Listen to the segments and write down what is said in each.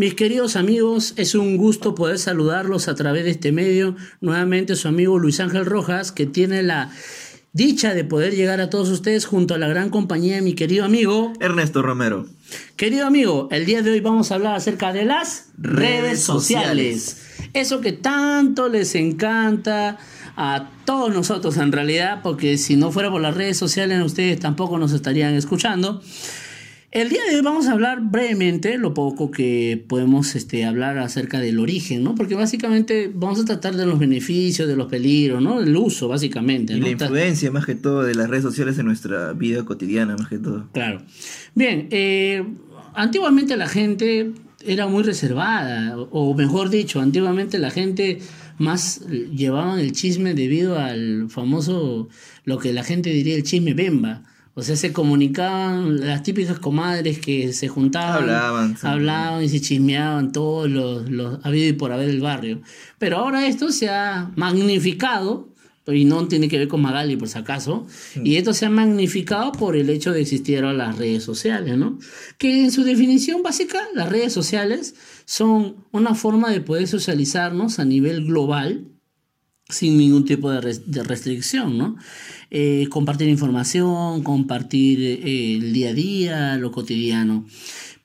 Mis queridos amigos, es un gusto poder saludarlos a través de este medio. Nuevamente su amigo Luis Ángel Rojas, que tiene la dicha de poder llegar a todos ustedes junto a la gran compañía de mi querido amigo Ernesto Romero. Querido amigo, el día de hoy vamos a hablar acerca de las redes, sociales. Eso que tanto les encanta a todos nosotros en realidad, porque si no fuera por las redes sociales ustedes tampoco nos estarían escuchando. El día de hoy vamos a hablar brevemente, lo poco que podemos este, hablar acerca del origen, ¿no? Porque básicamente vamos a tratar de los beneficios, de los peligros, ¿no? El uso, básicamente. Y ¿no? la influencia más que todo de las redes sociales en nuestra vida cotidiana, más que todo. Claro. Bien, eh, antiguamente la gente era muy reservada, o- o mejor dicho, antiguamente la gente más llevaban el chisme debido al famoso, lo que la gente diría el chisme bemba. O sea, se comunicaban las típicas comadres que se juntaban, Hablaban, sí. hablaban y se chismeaban todos los, los habido y por haber del barrio. Pero ahora esto se ha magnificado, y no tiene que ver con Magali por si acaso, y esto se ha magnificado por el hecho de existir ahora las redes sociales, ¿no? Que en su definición básica, las redes sociales son una forma de poder socializarnos a nivel global, sin ningún tipo de, res- de restricción, ¿no? Eh, compartir información, compartir eh, el día a día, lo cotidiano.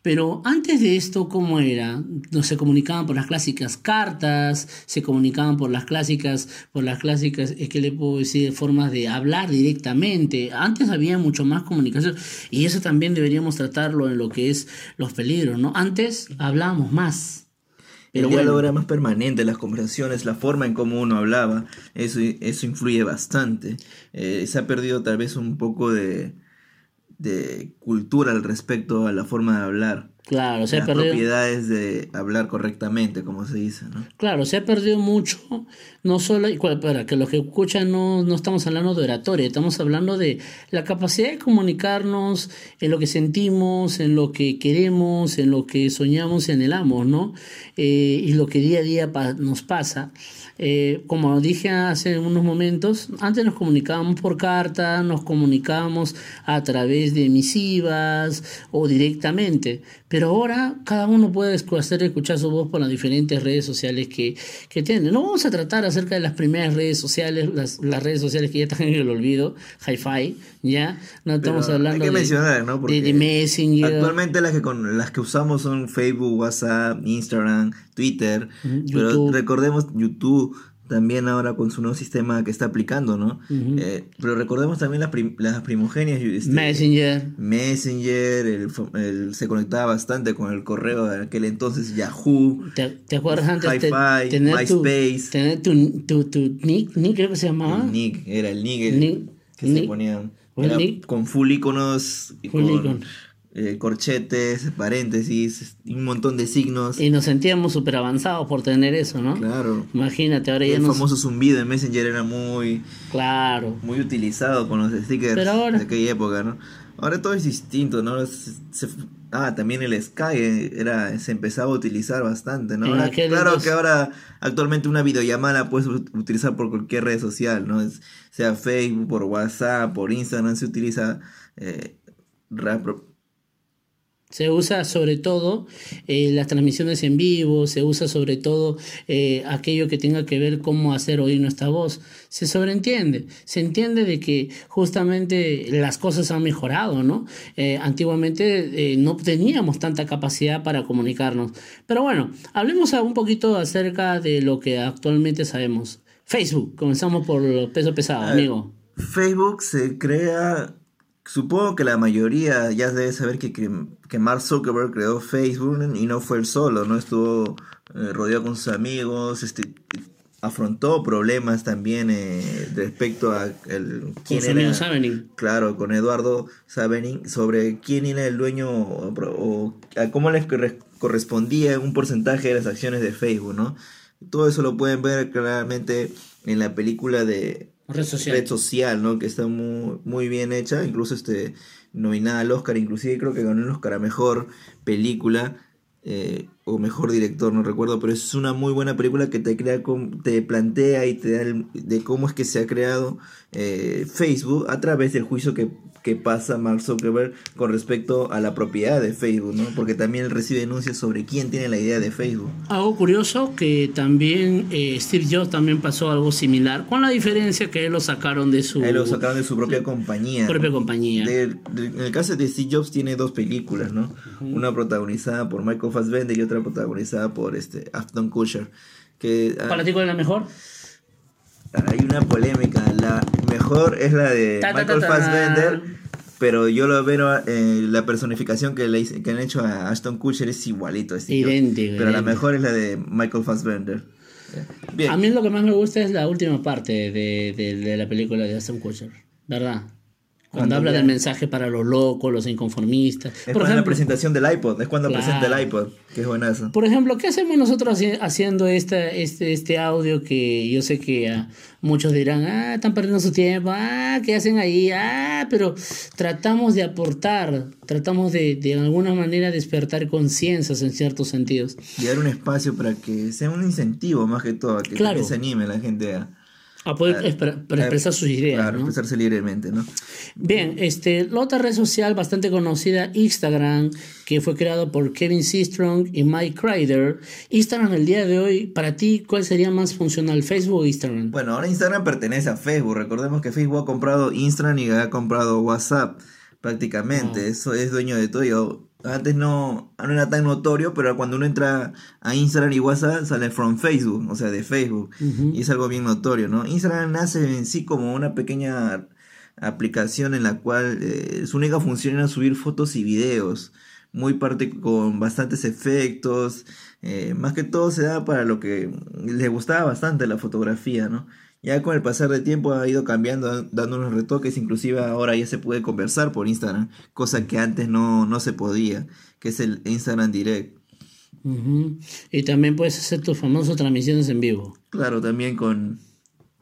Pero antes de esto, ¿cómo era? No se comunicaban por las clásicas cartas, se comunicaban por las clásicas, por las clásicas, es que le puedo decir, formas de hablar directamente. Antes había mucho más comunicación y eso también deberíamos tratarlo en lo que es los peligros, ¿no? Antes hablábamos más. Pero el diálogo era más permanente, las conversaciones, la forma en cómo uno hablaba, eso, eso influye bastante. Eh, se ha perdido tal vez un poco de, de cultura al respecto a la forma de hablar. Claro, se ha perdido. propiedades de hablar correctamente, como se dice, ¿no? Claro, se ha perdido mucho, no solo, para que los que escuchan no, no estamos hablando de oratoria, estamos hablando de la capacidad de comunicarnos en lo que sentimos, en lo que queremos, en lo que soñamos y anhelamos, ¿no? Eh, y lo que día a día pa- nos pasa. Eh, como dije hace unos momentos, antes nos comunicábamos por carta, nos comunicábamos a través de emisivas o directamente, pero ahora cada uno puede hacer escuchar su voz por las diferentes redes sociales que, que tiene. No vamos a tratar acerca de las primeras redes sociales, las, las redes sociales que ya están en el olvido, hi-fi, ya, no estamos Pero hablando hay que de, mencionar, ¿no? de, Porque de Messenger. Actualmente las que con las que usamos son Facebook, WhatsApp, Instagram, Twitter, pero YouTube. recordemos YouTube también ahora con su nuevo sistema que está aplicando, ¿no? Eh, pero recordemos también las, prim- las primogenias. este, Messenger. Messenger, el se conectaba bastante con el correo de aquel entonces, Yahoo, ¿Te, te acuerdas antes de Hi-Fi, tener tu, MySpace. tener tu, tu, tu nick, nick creo que se llamaba? el Nick, era el Nick, el- Nick, que se ponían ¿O el era con full iconos y Full con. Eh, corchetes, paréntesis, un montón de signos. Y nos sentíamos súper avanzados por tener eso, ¿no? Claro. Imagínate, ahora ya El no... famoso zumbido en Messenger era muy, Claro. muy utilizado con los stickers Pero ahora- de aquella época, ¿no? Ahora todo es distinto, ¿no? Se- se- ah, también el Sky era, se empezaba a utilizar bastante, ¿no? Ahora, claro entonces- que ahora actualmente una videollamada la puedes ut- utilizar por cualquier red social, ¿no? Es- sea Facebook, por WhatsApp, por Instagram, se utiliza eh, Se usa sobre todo eh, las transmisiones en vivo, se usa sobre todo eh, aquello que tenga que ver cómo hacer oír nuestra voz. Se sobreentiende, se entiende de que justamente las cosas han mejorado, ¿no? Eh, antiguamente no teníamos tanta capacidad para comunicarnos. Pero bueno, hablemos un poquito acerca de lo que actualmente sabemos. Facebook, comenzamos por los peso pesado, ver, amigo. Facebook se crea, supongo que la mayoría ya debe saber que, que, Mark Zuckerberg creó Facebook y no fue él solo, ¿no? Estuvo eh, rodeado con sus amigos, este, afrontó problemas también eh, respecto a el, Con amigo Savening. Claro, con Eduardo Savening sobre quién era el dueño o, o a cómo les corre- correspondía un porcentaje de las acciones de Facebook, ¿no? Todo eso lo pueden ver claramente en la película de Red social. Red Social, ¿no? Que está muy, muy bien hecha, incluso este nominada al Oscar, inclusive creo que ganó el Oscar a mejor película eh, o mejor director, no recuerdo, pero es una muy buena película que te crea, te plantea y te da el- de cómo es que se ha creado eh, Facebook a través del juicio que, que pasa Mark Zuckerberg con respecto a la propiedad de Facebook, ¿no? Porque también él recibe denuncias sobre quién tiene la idea de Facebook. Algo curioso que también eh, Steve Jobs también pasó algo similar, con la diferencia que él lo sacaron de su... Él lo sacaron de su propia compañía. Propia compañía. en el caso de Steve Jobs tiene dos películas, ¿no? Una protagonizada por Michael Fassbender y otra protagonizada por este Ashton Kutcher. Que, ¿Para ti cuál es la mejor? Hay una polémica. La mejor es la de Michael Fassbender. Pero yo lo veo, eh, la personificación que, le, que han hecho a Ashton Kutcher es igualito. Es idéntico. Pero la mejor es la de Michael Fassbender. Bien. A mí lo que más me gusta es la última parte de, de, de la película de Ashton Kutcher. ¿Verdad? Cuando, habla del mensaje para los locos, los inconformistas. Es por ejemplo, la presentación del iPod, es cuando presenta el iPod, que es buenazo. Por ejemplo, ¿qué hacemos nosotros haciendo este, este, este audio que yo sé que muchos dirán, ah, están perdiendo su tiempo, ah, ¿qué hacen ahí? Ah, pero tratamos de aportar, tratamos de, de alguna manera despertar conciencias en ciertos sentidos. Y dar un espacio para que sea un incentivo más que todo, que, que se anime la gente a a poder expresar sus ideas. Claro, expresarse libremente, ¿no? Bien, este, la otra red social bastante conocida, Instagram, que fue creado por Kevin Seastrong y Mike Crider. Instagram, el día de hoy, para ti, ¿cuál sería más funcional, Facebook o Instagram? Bueno, ahora Instagram pertenece a Facebook. Recordemos que Facebook ha comprado Instagram y ha comprado WhatsApp prácticamente. Ah. Eso es dueño de todo. Antes no, no era tan notorio, pero cuando uno entra a Instagram y WhatsApp sale from Facebook, o sea, de Facebook. Y es algo bien notorio, ¿no? Instagram nace en sí como una pequeña aplicación en la cual eh, su única función era subir fotos y videos. Muy parte con bastantes efectos. Eh, más que todo se da para lo que le gustaba bastante la fotografía, ¿no? Ya con el pasar del tiempo ha ido cambiando, dando unos retoques, inclusive ahora ya se puede conversar por Instagram, cosa que antes no, no se podía, que es el Instagram Direct. Y también puedes hacer tus famosas transmisiones en vivo. Claro, también con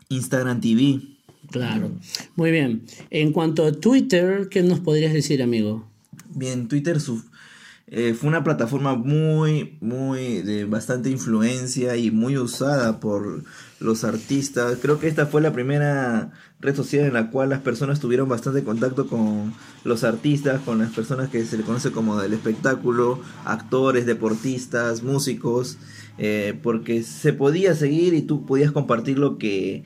Instagram TV. Claro. Muy bien. En cuanto a Twitter, ¿qué nos podrías decir, amigo? Bien, Twitter su, eh, fue una plataforma muy, muy de bastante influencia y muy usada por los artistas. Creo que esta fue la primera red social en la cual las personas tuvieron bastante contacto con los artistas, con las personas que se le conoce como del espectáculo, actores, deportistas, músicos, eh, porque se podía seguir y tú podías compartir lo que,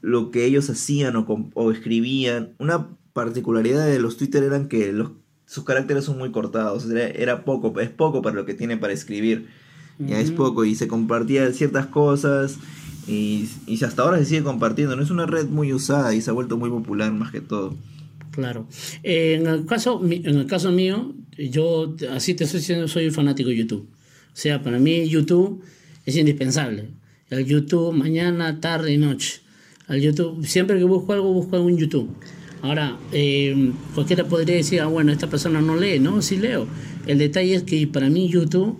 lo que ellos hacían o, o escribían. Una particularidad de los Twitter eran que los sus caracteres son muy cortados, era, poco, es poco para lo que tiene para escribir, ya es poco y se compartía ciertas cosas y, y hasta ahora se sigue compartiendo, no es una red muy usada y se ha vuelto muy popular más que todo. Claro. Eh, en, el caso, en el caso mío, yo así te estoy diciendo, soy fanático de YouTube. O sea, para mí YouTube es indispensable. El YouTube mañana, tarde y noche. Al YouTube, siempre que busco algo, busco algo en YouTube. Ahora, eh, cualquiera podría decir, ah, bueno, esta persona no lee, no, sí leo. El detalle es que para mí YouTube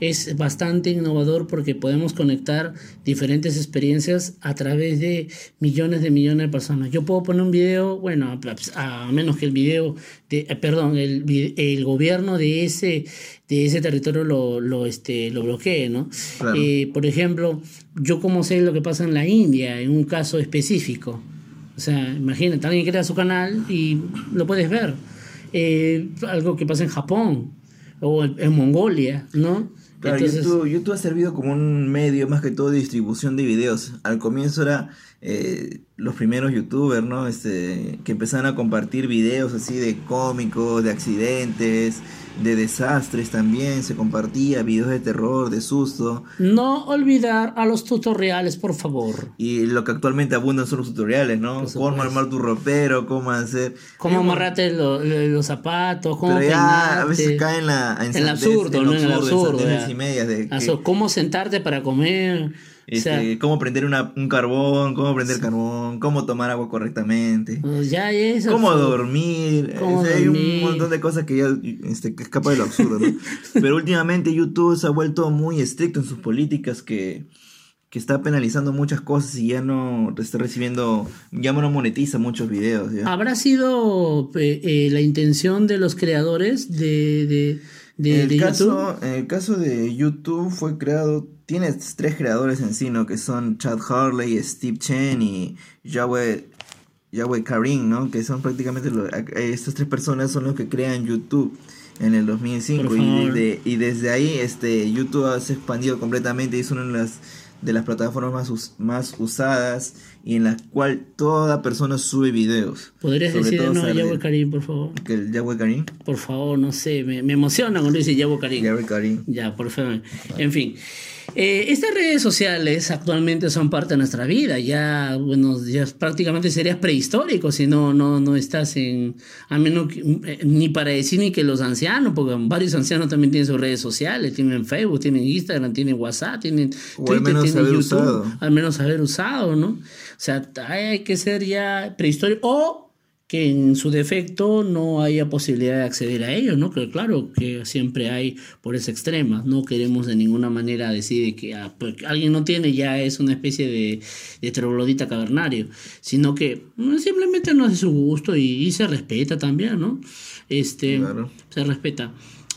es bastante innovador porque podemos conectar diferentes experiencias a través de millones de millones de personas. Yo puedo poner un video, bueno, a, menos que el video, de, eh, perdón, el, el, gobierno de ese, de ese territorio lo, lo, este, lo bloquee, ¿no? Eh, por ejemplo, yo como sé lo que pasa en la India, en un caso específico. O sea, imagínate, alguien crea su canal y lo puedes ver. Eh, algo que pasa en Japón o en Mongolia, ¿no? Claro, YouTube, ha servido como un medio más que todo de distribución de videos. Al comienzo era eh, los primeros youtubers, ¿no? Este, que empezaban a compartir videos así de cómicos, de accidentes, de desastres también, se compartía videos de terror, de susto. No olvidar a los tutoriales, por favor. Y lo que actualmente abundan son los tutoriales, ¿no? Cómo armar tu ropero, cómo hacer... Cómo amarrarte los zapatos, cómo Pero ya a veces cae en la... En, el absurdo, ¿no? En el absurdo. Y media de Cómo sentarte para comer este, cómo prender una, un carbón, cómo prender carbón, cómo tomar agua correctamente. Pues ya eso. Cómo dormir. Hay un montón de cosas que ya este, que escapa de lo absurdo, ¿no? Pero últimamente YouTube se ha vuelto muy estricto en sus políticas que, que está penalizando muchas cosas y ya no está recibiendo, ya no monetiza muchos videos. ¿Habrá sido eh, eh, la intención de los creadores de, de, de, el caso, En el caso de YouTube fue creado Tienes tres creadores en sí, ¿no? Que son Chad Harley, Steve Chen y Yahweh Yahweh Karim, ¿no? Que son prácticamente los, estas tres personas son los que crean YouTube en el 2005 y, y desde ahí este YouTube se ha expandido completamente y es una de las de las plataformas más, más usadas y en la cual toda persona sube videos. ¿Podrías decir no Yahweh Karim, por favor? ¿Que el Yahweh Karim? Por favor, no sé, me, me emociona cuando dice Yahweh Karim. Yahweh Karim. Ya, por favor. En fin. Eh, estas redes sociales actualmente son parte de nuestra vida, ya, bueno, ya prácticamente serías prehistórico si no, no, no estás en, a menos eh, ni para decir ni que los ancianos, porque varios ancianos también tienen sus redes sociales, tienen Facebook, tienen Instagram, tienen WhatsApp, tienen Twitter, YouTube, al menos haber usado, ¿no? O sea, hay que ser ya prehistórico o que en su defecto no haya posibilidad de acceder a ellos, ¿no? Que claro que siempre hay por esa extrema, no queremos de ninguna manera decir que ah, pues, alguien no tiene ya es una especie de, de troglodita cavernario, sino que mm, simplemente no es su gusto y, se respeta también, ¿no? Este, Se respeta.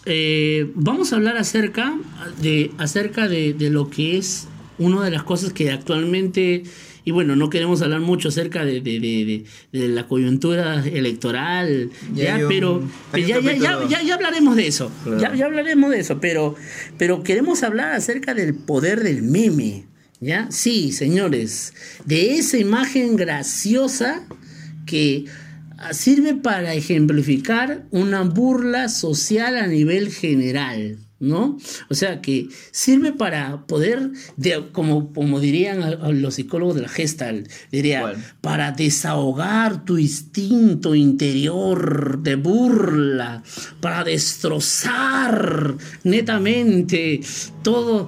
Eh, vamos a hablar acerca de, acerca de, de lo que es una de las cosas que actualmente y bueno, no queremos hablar mucho acerca de, de, de, de la coyuntura electoral, ya, pero, ya, ya, ya, ya, hablaremos de eso, ya, ya hablaremos de eso, pero, pero queremos hablar acerca del poder del meme, ¿ya? Sí, señores, de esa imagen graciosa que sirve para ejemplificar una burla social a nivel general. ¿No? O sea, que sirve para poder, de, como, como dirían los psicólogos de la Gestalt, diría, para desahogar tu instinto interior de burla, para destrozar netamente todo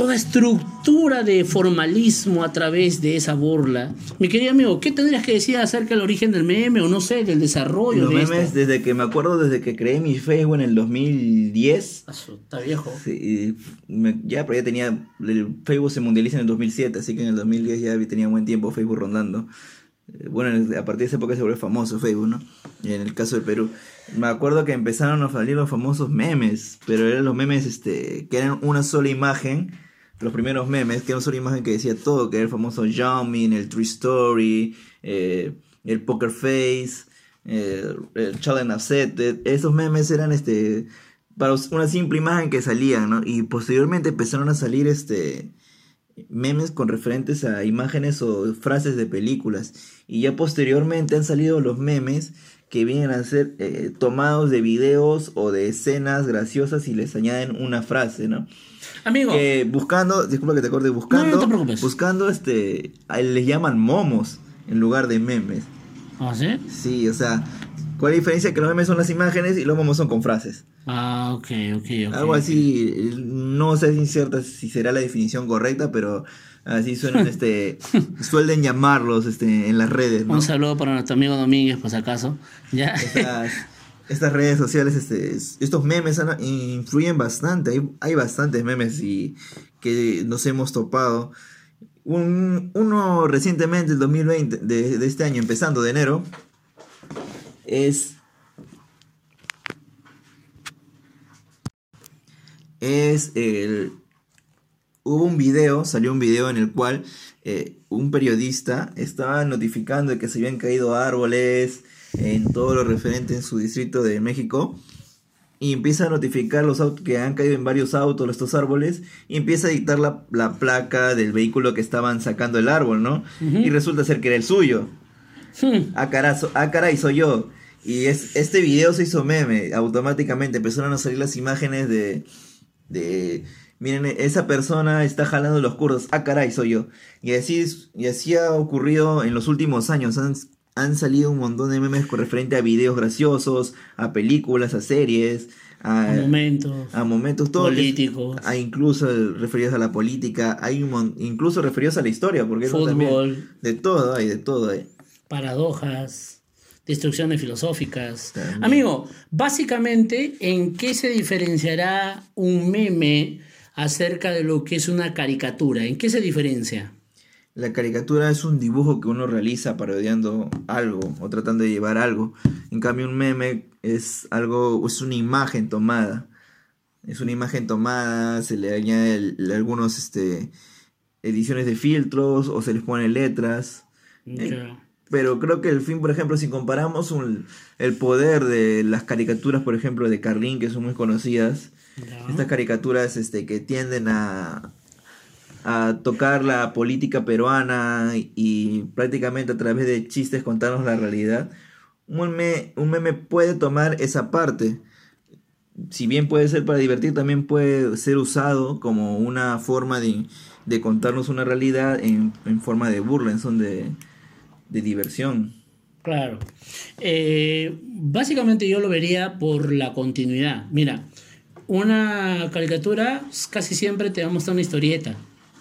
toda estructura de formalismo a través de esa burla. Mi querido amigo, ¿qué tendrías que decir acerca del origen del meme o no sé, del desarrollo? Los memes, desde que me acuerdo, desde que creé mi Facebook en el 2010. está viejo. Sí, ya, pero ya tenía. El Facebook se mundializa en el 2007, así que en el 2010 ya tenía buen tiempo Facebook rondando. Eh, bueno, a partir de esa época se volvió famoso Facebook, ¿no? Y en el caso del Perú. Me acuerdo que empezaron a salir los famosos memes, pero eran los memes este, que eran una sola imagen. Los primeros memes, que eran una imagen que decía todo, que era el famoso Jumping, el Tree Story, eh, el Poker Face, el Challenge Accepted. Esos memes eran este para una simple imagen que salían, ¿no? Y posteriormente empezaron a salir este memes con referentes a imágenes o frases de películas. Y ya posteriormente han salido los memes que vienen a ser eh, tomados de videos o de escenas graciosas y les añaden una frase, ¿no? Amigo. buscando, disculpa que te corte, buscando, buscando este, les llaman momos en lugar de memes. ¿Ah, sí? Sí, o sea, ¿cuál es la diferencia? Que los memes son las imágenes y los momos son con frases. Ah, ok, ok, ok. Algo así, no sé si cierta si será la definición correcta, pero así suenan, este, suelen llamarlos este, en las redes. Un saludo para nuestro amigo Domínguez, por si acaso. ¿Ya? Estas, redes sociales, este, estos memes influyen bastante, hay, bastantes memes y, que nos hemos topado. Un, uno recientemente, el 2020, de, de este año, empezando de enero, es es el... Hubo un video, salió un video en el cual eh, un periodista estaba notificando de que se habían caído árboles en todo lo referente en su distrito de México y empieza a notificar los autos que han caído en varios autos estos árboles y empieza a dictar la, placa del vehículo que estaban sacando el árbol, ¿no? Y resulta ser que era el suyo. Hmm. Ah, carazo, ah, caray, soy yo. Y es, este video se hizo meme, automáticamente empezaron a salir las imágenes de, de miren, esa persona está jalando los curdos, ah caray, soy yo. Y así, y así ha ocurrido en los últimos años, han, han salido un montón de memes con referente a videos graciosos, a películas, a series, a, momentos, a momentos políticos, a incluso referidos a la política, hay un, incluso referidos a la historia, porque fútbol, de todo hay, de todo hay. Paradojas instrucciones filosóficas. Amigo, básicamente, ¿en qué se diferenciará un meme acerca de lo que es una caricatura? ¿En qué se diferencia? La caricatura es un dibujo que uno realiza parodiando algo o tratando de llevar algo. En cambio, un meme es algo, es una imagen tomada. Es una imagen tomada, se le añade algunos este, ediciones de filtros o se les pone letras. pero creo que el fin, por ejemplo, si comparamos el poder de las caricaturas, por ejemplo, de Carlín, que son muy conocidas, estas caricaturas este, que tienden a, a tocar la política peruana y prácticamente a través de chistes contarnos la realidad, un meme, un meme puede tomar esa parte. Si bien puede ser para divertir, también puede ser usado como una forma de, de contarnos una realidad en, forma de burla, en son de, de diversión. Claro. Eh, básicamente yo lo vería por la continuidad. Mira, una caricatura casi siempre te va a mostrar una historieta,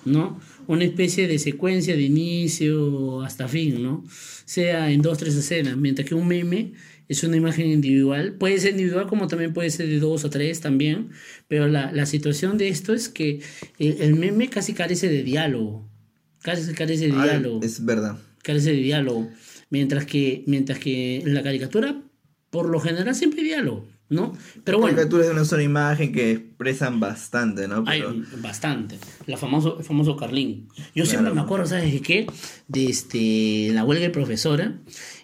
¿no? Una especie de secuencia de inicio hasta fin, ¿no? Sea en dos, tres escenas, mientras que un meme es una imagen individual. Puede ser individual como también puede ser de dos o tres también, pero la, la situación de esto es que el, meme casi carece de diálogo. Casi carece de diálogo. Es verdad. Carece de diálogo. Mientras que, mientras que en la caricatura, por lo general, siempre hay diálogo. ¿No? Pero bueno. Caricaturas de una sola imagen que expresan bastante, ¿no? Hay bastante. La famoso, el famoso Carlín. Yo siempre me acuerdo, ¿sabes de qué? De este, la huelga de profesora.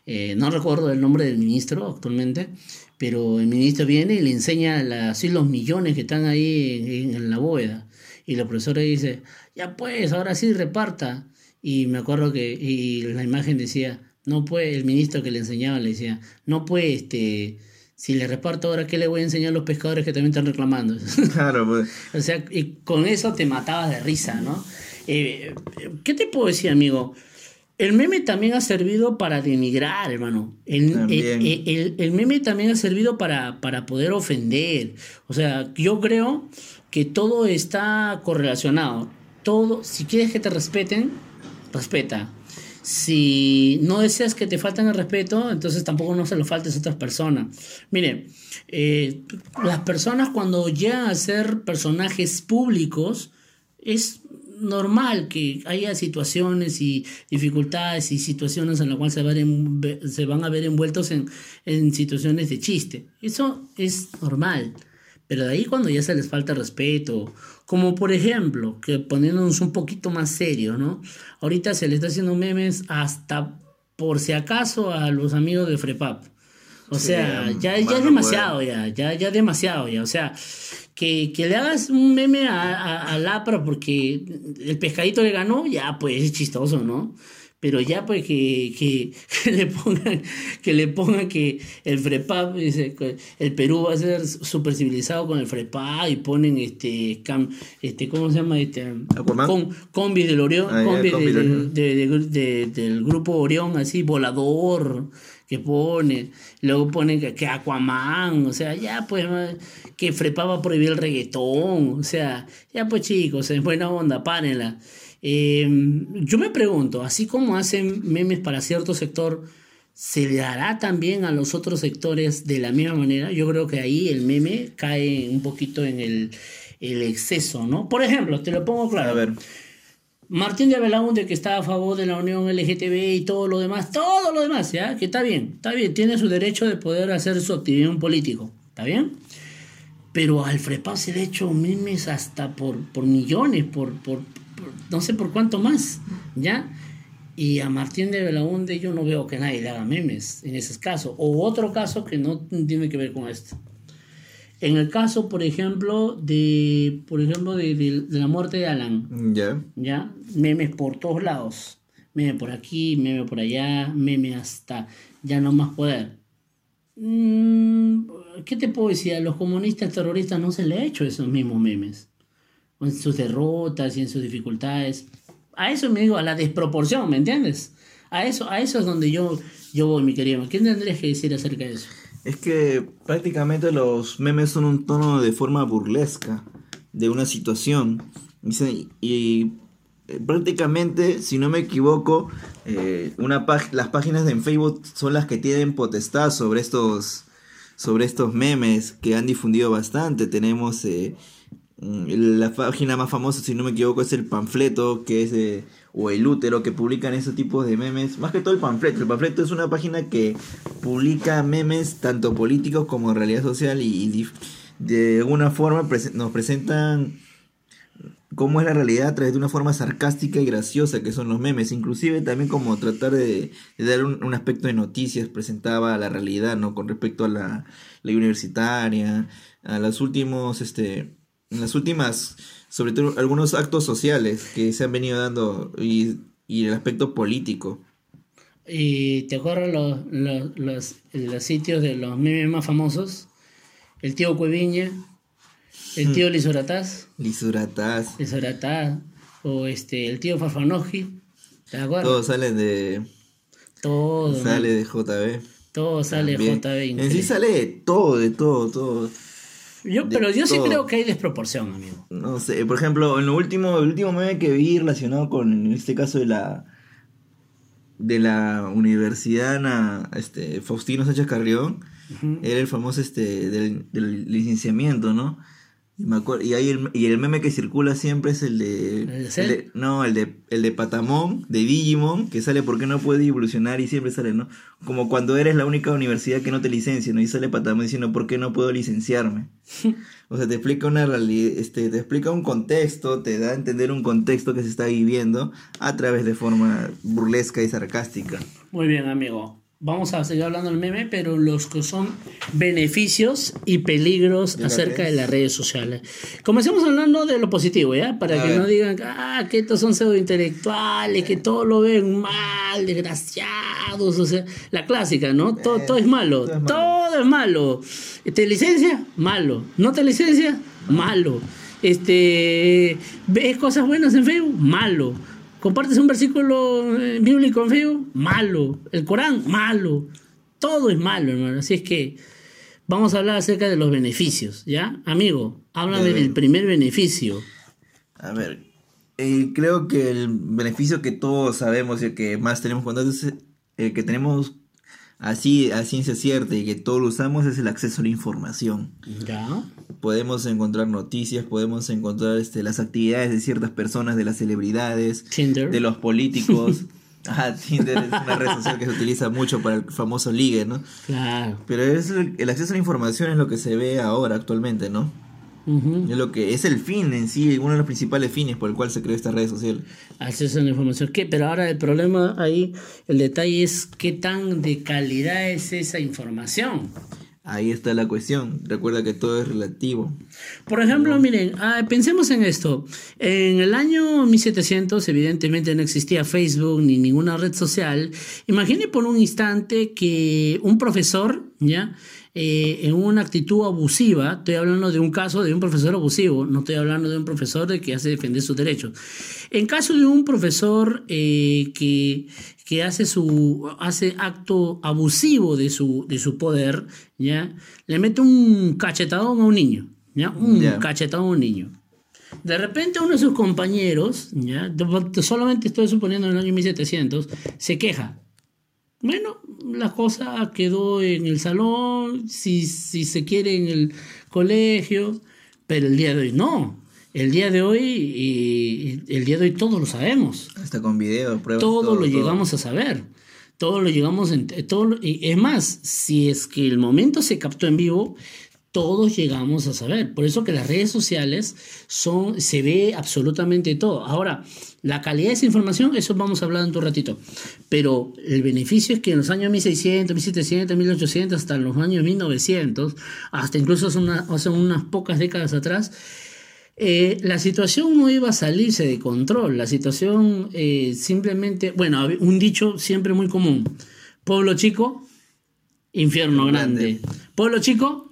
Eh, no recuerdo el nombre del ministro actualmente, pero el ministro viene y le enseña así los millones que están ahí en, la bóveda. Y la profesora dice, ya pues, ahora sí reparta. Y me acuerdo que y la imagen decía, no puede, el ministro que le enseñaba le decía, no puede, este si le reparto ahora, ¿qué le voy a enseñar a los pescadores que también están reclamando? Claro, pues. o sea, y con eso te matabas de risa, ¿no? Eh, ¿Qué te puedo decir, amigo? El meme también ha servido para denigrar, hermano. El, el, meme también ha servido para, para poder ofender. O sea, yo creo que todo está correlacionado. Todo, si quieres que te respeten, respeta. Si no deseas que te falten el respeto, entonces tampoco no se lo faltes a otras personas. Mire, eh, las personas cuando llegan a ser personajes públicos, es normal que haya situaciones y dificultades y situaciones en las cuales se, se van a ver envueltos en, en situaciones de chiste. Eso es normal. Pero de ahí cuando ya se les falta respeto como por ejemplo, que poniéndonos un poquito más serios, ¿no? Ahorita se le está haciendo memes hasta por si acaso a los amigos de Frepap. O sea, ya, ya es demasiado, ya, ya, ya demasiado, ya. O sea, que, que le hagas un meme a, a, Lapra porque el pescadito le ganó, ya pues es chistoso, ¿no? Pero ya pues que, que, le pongan que le pongan que el FREPAP el Perú va a ser super civilizado con el FREPAP y ponen este este cómo se llama este con, combi del Orión ah, combi del grupo Orión así volador que pone luego ponen que, que Aquaman o sea ya pues que FREPAP va a prohibir el reggaetón o sea ya pues chicos en buena onda párenla Em, yo me pregunto, así como hacen memes para cierto sector, ¿se le dará también a los otros sectores de la misma manera? Yo creo que ahí el meme cae un poquito en el, exceso, ¿no? Por ejemplo, te lo pongo claro. A ver. Martín de Belaunde, que está a favor de la unión LGTB y todo lo demás, todo lo demás, ¿ya? Que está bien, está bien, tiene su derecho de poder hacer su actividad político, ¿está bien? Pero al Frepa se le ha hecho memes hasta por, por millones, por, por, no sé por cuánto más, ¿ya? Y a Martín de Belaunde yo no veo que nadie le haga memes en ese caso. O otro caso que no tiene que ver con esto. En el caso, por ejemplo, de, por ejemplo, de, la muerte de Alan. Ya. Ya. Memes por todos lados. Meme por aquí, meme por allá, meme hasta ya no más poder. Mm, ¿Qué te puedo decir? A los comunistas terroristas no se le ha hecho esos mismos memes en sus derrotas y en sus dificultades. A eso me digo, a la desproporción, ¿me entiendes? A eso, a eso es donde yo, yo voy, mi querido. ¿Qué tendrías que decir acerca de eso? Es que prácticamente los memes son un tono de forma burlesca de una situación. Y, eh, prácticamente, si no me equivoco, eh, una las páginas en Facebook son las que tienen potestad sobre estos, sobre estos memes que han difundido bastante. Tenemos eh, la página más famosa, si no me equivoco, es el panfleto, que es o el útero, que publican esos tipos de memes. Más que todo el panfleto. El panfleto es una página que publica memes tanto políticos como en realidad social y, de alguna forma nos presentan cómo es la realidad a través de una forma sarcástica y graciosa que son los memes, inclusive también como tratar de, dar un, aspecto de noticias presentaba la realidad, ¿no? Con respecto a la ley universitaria, a los últimos, este, en las últimas, sobre todo algunos actos sociales que se han venido dando y, y el aspecto político. ¿Y te acuerdas los, los, los, los sitios de los memes más famosos? El tío Cueviña, el tío Lizurataz. Lizurataz. Lizurataz. O este, el tío Farfanoji. ¿Te acuerdas? Todo sale de. Todo. Sale de JB. Todo sale de JB. En sí sale de todo, de todo, todo. Yo, pero yo sí creo que hay desproporción, amigo. No sé, por ejemplo, en lo último, el último meme que vi relacionado con, en este caso, de la de la Universidad este, Faustino Sánchez Carrión, era el famoso este del, del licenciamiento, ¿no? Y, me acuerdo, y, ahí el, y el meme que circula siempre es el de. ¿El de, no, el de, el de Patamón, de Digimon, que sale porque no puede evolucionar y siempre sale, ¿no? Como cuando eres la única universidad que no te licencia, ¿no? Y sale Patamón diciendo, ¿por qué no puedo licenciarme? o sea, te explica una realidad, este, te explica un contexto, te da a entender un contexto que se está viviendo a través de forma burlesca y sarcástica. Muy bien, amigo vamos a seguir hablando del meme, pero los que son beneficios y peligros acerca de las redes sociales. Comencemos hablando de lo positivo, ¿ya? Para que no digan, ah, que estos son pseudo intelectuales, que todo lo ven mal, desgraciados, o sea, la clásica, ¿no? Todo, todo es malo, todo es malo. ¿Te licencia? Malo. ¿No te licencia? Malo. Este, ¿Ves cosas buenas en Facebook? Malo compartes un versículo eh, bíblico en Facebook, malo. El Corán, malo. Todo es malo, hermano. Así es que vamos a hablar acerca de los beneficios, ¿ya? Amigo, háblame del primer beneficio. A ver, eh, creo que el beneficio que todos sabemos y el que más tenemos cuando es el que tenemos así a ciencia cierta y que todos lo usamos es el acceso a la información. Ya. Podemos encontrar noticias, podemos encontrar este, las actividades de ciertas personas, de las celebridades, de los políticos. Ah, Tinder es una red social que se utiliza mucho para el famoso ligue, ¿no? Claro. Pero es el acceso a la información es lo que se ve ahora actualmente, ¿no? Es lo que es el fin en sí, uno de los principales fines por el cual se creó esta red social. Acceso a la información. ¿Qué? Pero ahora el problema ahí, el detalle es qué tan de calidad es esa información. Ahí está la cuestión. Recuerda que todo es relativo. Por ejemplo, miren, ah, pensemos en esto. En el año 1700, evidentemente no existía Facebook ni ninguna red social. Imagine por un instante que un profesor, ¿ya? Eh, en una actitud abusiva, estoy hablando de un caso de un profesor abusivo, no estoy hablando de un profesor de que hace defender sus derechos. En caso de un profesor eh, que, que, hace, su, hace acto abusivo de su, de su poder, ¿ya? le mete un cachetadón a un niño, ¿ya? un cachetadón a un niño. De repente uno de sus compañeros, ¿ya? solamente estoy suponiendo en el año 1700, se queja bueno, la cosa quedó en el salón, si, si se quiere en el colegio, pero el día de hoy no. El día de hoy, y el día de hoy todos lo sabemos. Hasta con video, pruebas. Todo, lo llegamos a saber. Todo lo llegamos en todo y es más, si es que el momento se captó en vivo, todos llegamos a saber. Por eso que las redes sociales son, se ve absolutamente todo. Ahora, la calidad de esa información, eso vamos a hablar en un ratito. Pero el beneficio es que en los años 1600, 1700, 1800, hasta los años 1900, hasta incluso hace, unas pocas décadas atrás, eh, la situación no iba a salirse de control. La situación eh, simplemente, bueno, un dicho siempre muy común. Pueblo chico, infierno grande. Pueblo chico,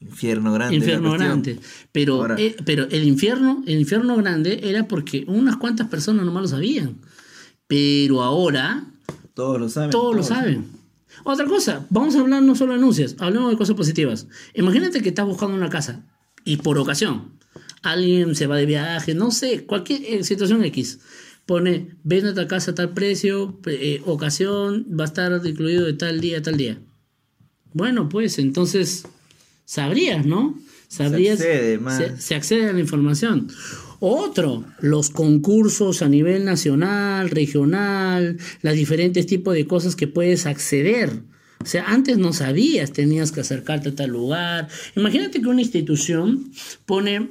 Infierno grande. Infierno grande. Pero, eh, pero el infierno, el infierno grande era porque unas cuantas personas nomás lo sabían. Pero ahora. Todos lo saben. Todos, lo saben. Otra cosa, vamos a hablar no solo de anuncios, hablemos de cosas positivas. Imagínate que estás buscando una casa y por ocasión alguien se va de viaje, no sé, cualquier eh, situación X. Pone, ven a casa a tal precio, eh, ocasión, va a estar incluido de tal día a tal día. Bueno, pues entonces sabrías, ¿no? Sabrías, se accede, más. Se, accede a la información. Otro, los concursos a nivel nacional, regional, los diferentes tipos de cosas que puedes acceder. O sea, antes no sabías, tenías que acercarte a tal lugar. Imagínate que una institución pone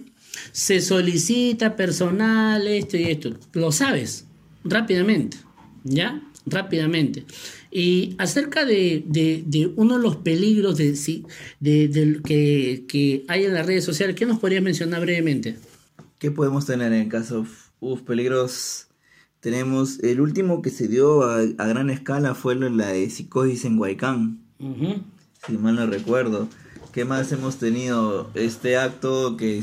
se solicita personal, esto y esto. Lo sabes rápidamente, ¿ya? Rápidamente. Y acerca de, uno de los peligros de, de, que, que, hay en las redes sociales, ¿qué nos podrías mencionar brevemente? ¿Qué podemos tener en caso? Uf, peligros. Tenemos el último que se dio a, gran escala fue la de psicosis en Huaycán. Si mal no recuerdo. ¿Qué más hemos tenido? Este acto que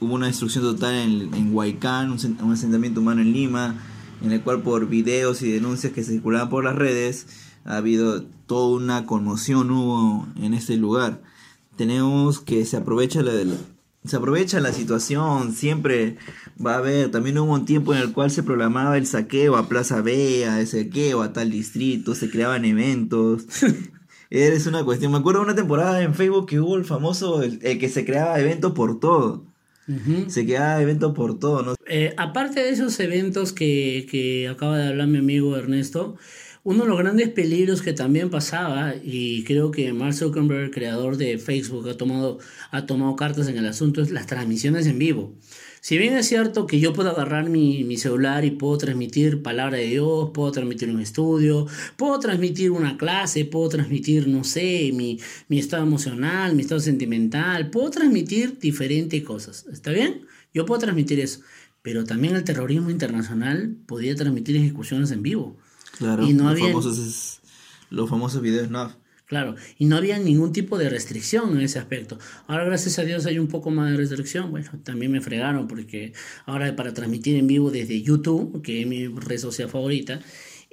hubo una destrucción total en, en Huaycán, un, asentamiento humano en Lima, en el cual por videos y denuncias que circulaban por las redes ha habido toda una conmoción hubo en este lugar. Tenemos que se aprovecha la, se aprovecha la situación, siempre va a haber, también hubo un tiempo en el cual se programaba el saqueo a Plaza Vea, el saqueo a tal distrito, se creaban eventos, Es una cuestión. Me acuerdo de una temporada en Facebook que hubo el famoso, el, que se creaba eventos por todo. Se creaba eventos por todo, ¿no? Eh, aparte de esos eventos que, que acaba de hablar mi amigo Ernesto, uno de los grandes peligros que también pasaba, y creo que Mark Zuckerberg, creador de Facebook, ha tomado, ha tomado cartas en el asunto, es las transmisiones en vivo. Si bien es cierto que yo puedo agarrar mi, mi, celular y puedo transmitir palabra de Dios, puedo transmitir un estudio, puedo transmitir una clase, puedo transmitir, no sé, mi, mi estado emocional, mi estado sentimental, puedo transmitir diferentes cosas. ¿Está bien? Yo puedo transmitir eso. Pero también el terrorismo internacional podía transmitir ejecuciones en vivo. Claro, y no los, famosos, los famosos videos NAV. Claro, y no había ningún tipo de restricción en ese aspecto. Ahora, gracias a Dios, hay un poco más de restricción. Bueno, también me fregaron porque ahora para transmitir en vivo desde YouTube, que es mi red social favorita,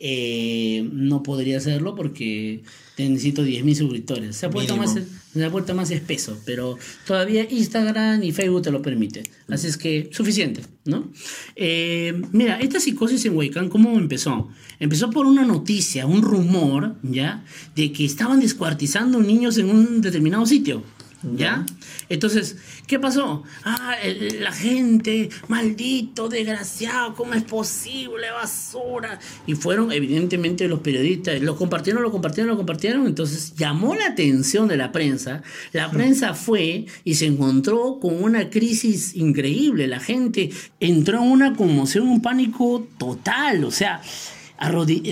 eh, no podría hacerlo porque necesito 10.000 suscriptores. Se ha, puesto más, se ha puesto más espeso, pero todavía Instagram y Facebook te lo permiten. Así es que suficiente, ¿no? Eh, mira, esta psicosis en Huaycán, ¿cómo empezó? Empezó por una noticia, un rumor, ¿ya? De que estaban descuartizando niños en un determinado sitio. ¿Ya? Entonces, ¿qué pasó? Ah, la gente, maldito, desgraciado, ¿cómo es posible? Basura. Y fueron, evidentemente, los periodistas, lo compartieron, lo compartieron, lo compartieron. Entonces, llamó la atención de la prensa. La prensa fue y se encontró con una crisis increíble. La gente entró en una conmoción, un pánico total. O sea,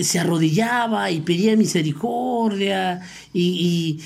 se arrodillaba y pedía misericordia y,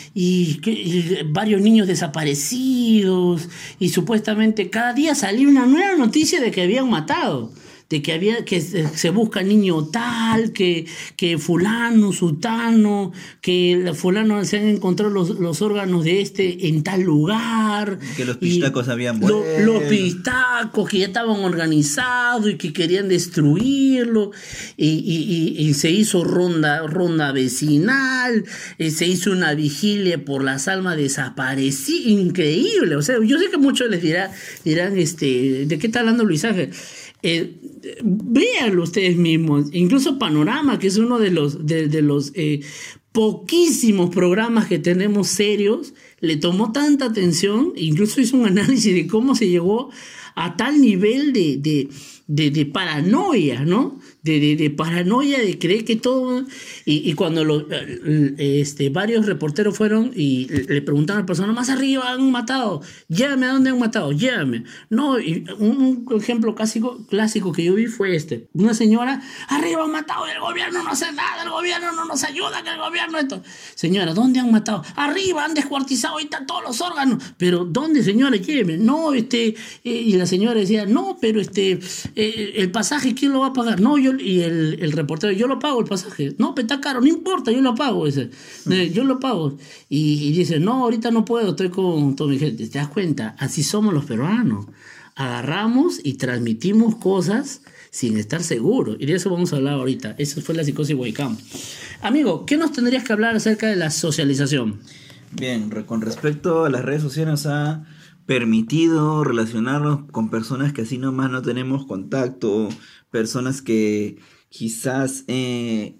varios niños desaparecidos y supuestamente cada día salía una nueva noticia de que habían matado de que había que se busca niño tal, que, que fulano, sutano, que fulano se han encontrado los, órganos de este en tal lugar. Que los pistacos habían muerto. los pistacos que ya estaban organizados y que querían destruirlo. Y, se hizo ronda, ronda vecinal, eh, se hizo una vigilia por las almas desaparecidas. Increíble. O sea, yo sé que muchos les dirán, dirán, este, ¿de qué está hablando Luis Ángel? Eh, véanlo ustedes mismos. Incluso Panorama, que es uno de los, de, los eh, poquísimos programas que tenemos serios, le tomó tanta atención, incluso hizo un análisis de cómo se llegó a tal nivel de, de paranoia, ¿no? De, paranoia, de creer que todo... Y, cuando lo, este, varios reporteros fueron y le preguntaron a la persona, más arriba han matado, llévame a dónde han matado, llévame. No, y un, ejemplo clásico, clásico que yo vi fue este. Una señora, arriba han matado, el gobierno no hace nada, el gobierno no nos ayuda, que el gobierno esto. Señora, ¿dónde han matado? Arriba han descuartizado ahorita todos los órganos. Pero ¿dónde, señora? Lléveme. No, este... Eh, y la señora decía, no, pero este... Eh, el pasaje, ¿quién lo va a pagar? No, yo y el, reportero, yo lo pago el pasaje. No, pero está caro, no importa, yo lo pago. Dice, eh, yo lo pago. Y, dice, no, ahorita no puedo, estoy con toda mi gente. ¿Te das cuenta? Así somos los peruanos. Agarramos y transmitimos cosas sin estar seguros. Y de eso vamos a hablar ahorita. Eso fue la psicosis Waycam. Amigo, ¿qué nos tendrías que hablar acerca de la socialización? Bien, con respecto a las redes sociales, ha permitido relacionarnos con personas que así nomás no tenemos contacto, personas que quizás eh,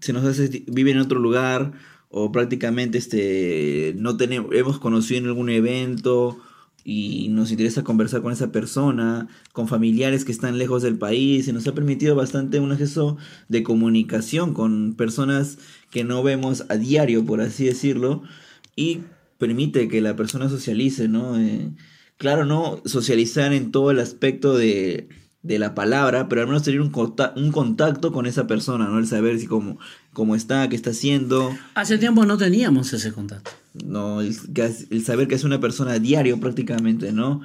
se nos hace viven en otro lugar o prácticamente este no tenemos hemos conocido en algún evento y nos interesa conversar con esa persona, con familiares que están lejos del país, y nos ha permitido bastante un acceso de comunicación con personas que no vemos a diario, por así decirlo, y permite que la persona socialice, ¿no? Eh, claro, no socializar en todo el aspecto de, de la palabra, pero al menos tener un, conta- un contacto con esa persona, ¿no? El saber si cómo, cómo está, qué está haciendo, Hace tiempo no teníamos ese contacto. ¿no? El, el saber que es una persona a diario prácticamente, ¿no?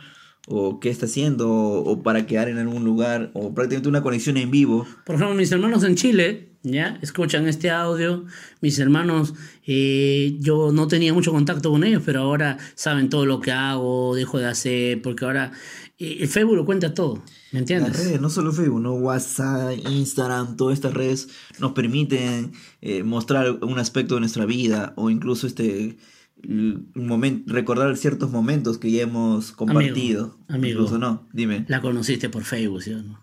O qué está haciendo, o, o para quedar en algún lugar, o prácticamente una conexión en vivo. Por ejemplo, mis hermanos en Chile, ¿ya? Escuchan este audio. Mis hermanos, eh, yo no tenía mucho contacto con ellos, pero ahora saben todo lo que hago, dejo de hacer, porque ahora eh, el Facebook lo cuenta todo, ¿me Las entiendes? redes, no solo Facebook, ¿no? WhatsApp, Instagram, todas estas redes nos permiten eh, mostrar un aspecto de nuestra vida o incluso este momento, recordar ciertos momentos que ya hemos compartido. amigo. Incluso no, dime. La conociste por Facebook, ¿sí o no?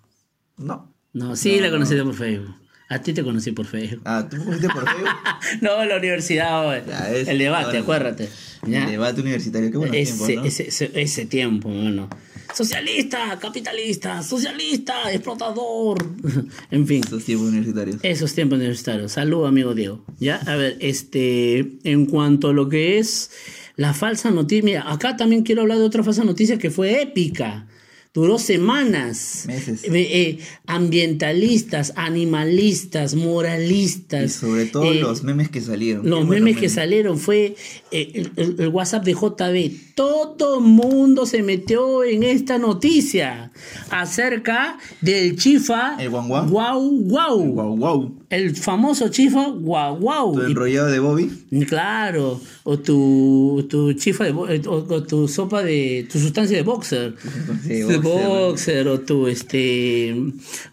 No. No, sí, No, la no. conociste por Facebook. A ti te conocí por Facebook. Ah, ¿tú me conociste por Facebook? no, la universidad. Ya, es- el debate, ahora- acuérdate. ¿ya? El debate universitario, qué buenos ese, tiempos, ¿no? ese, ese, ese tiempo, bueno. Socialista, capitalista, socialista, explotador. en fin. Esos tiempos universitarios. Esos tiempos universitarios. Salud, amigo Diego. Ya, a ver, este, en cuanto a lo que es la falsa noticia, mira, acá también quiero hablar de otra falsa noticia que fue épica. Duró semanas. Meses. Eh, eh, ambientalistas, animalistas, Y moralistas. sobre todo eh, los memes que salieron. los memes que salieron fue el, WhatsApp de JB. Todo mundo se metió en esta noticia acerca del chifa ¿El guau guau. Wow, wow. El famoso chifa guau guau. Y- enrollado de Bobby. Claro, o tu, tu chifa de o, o tu sopa de tu sustancia de boxer, De de boxer, o tu este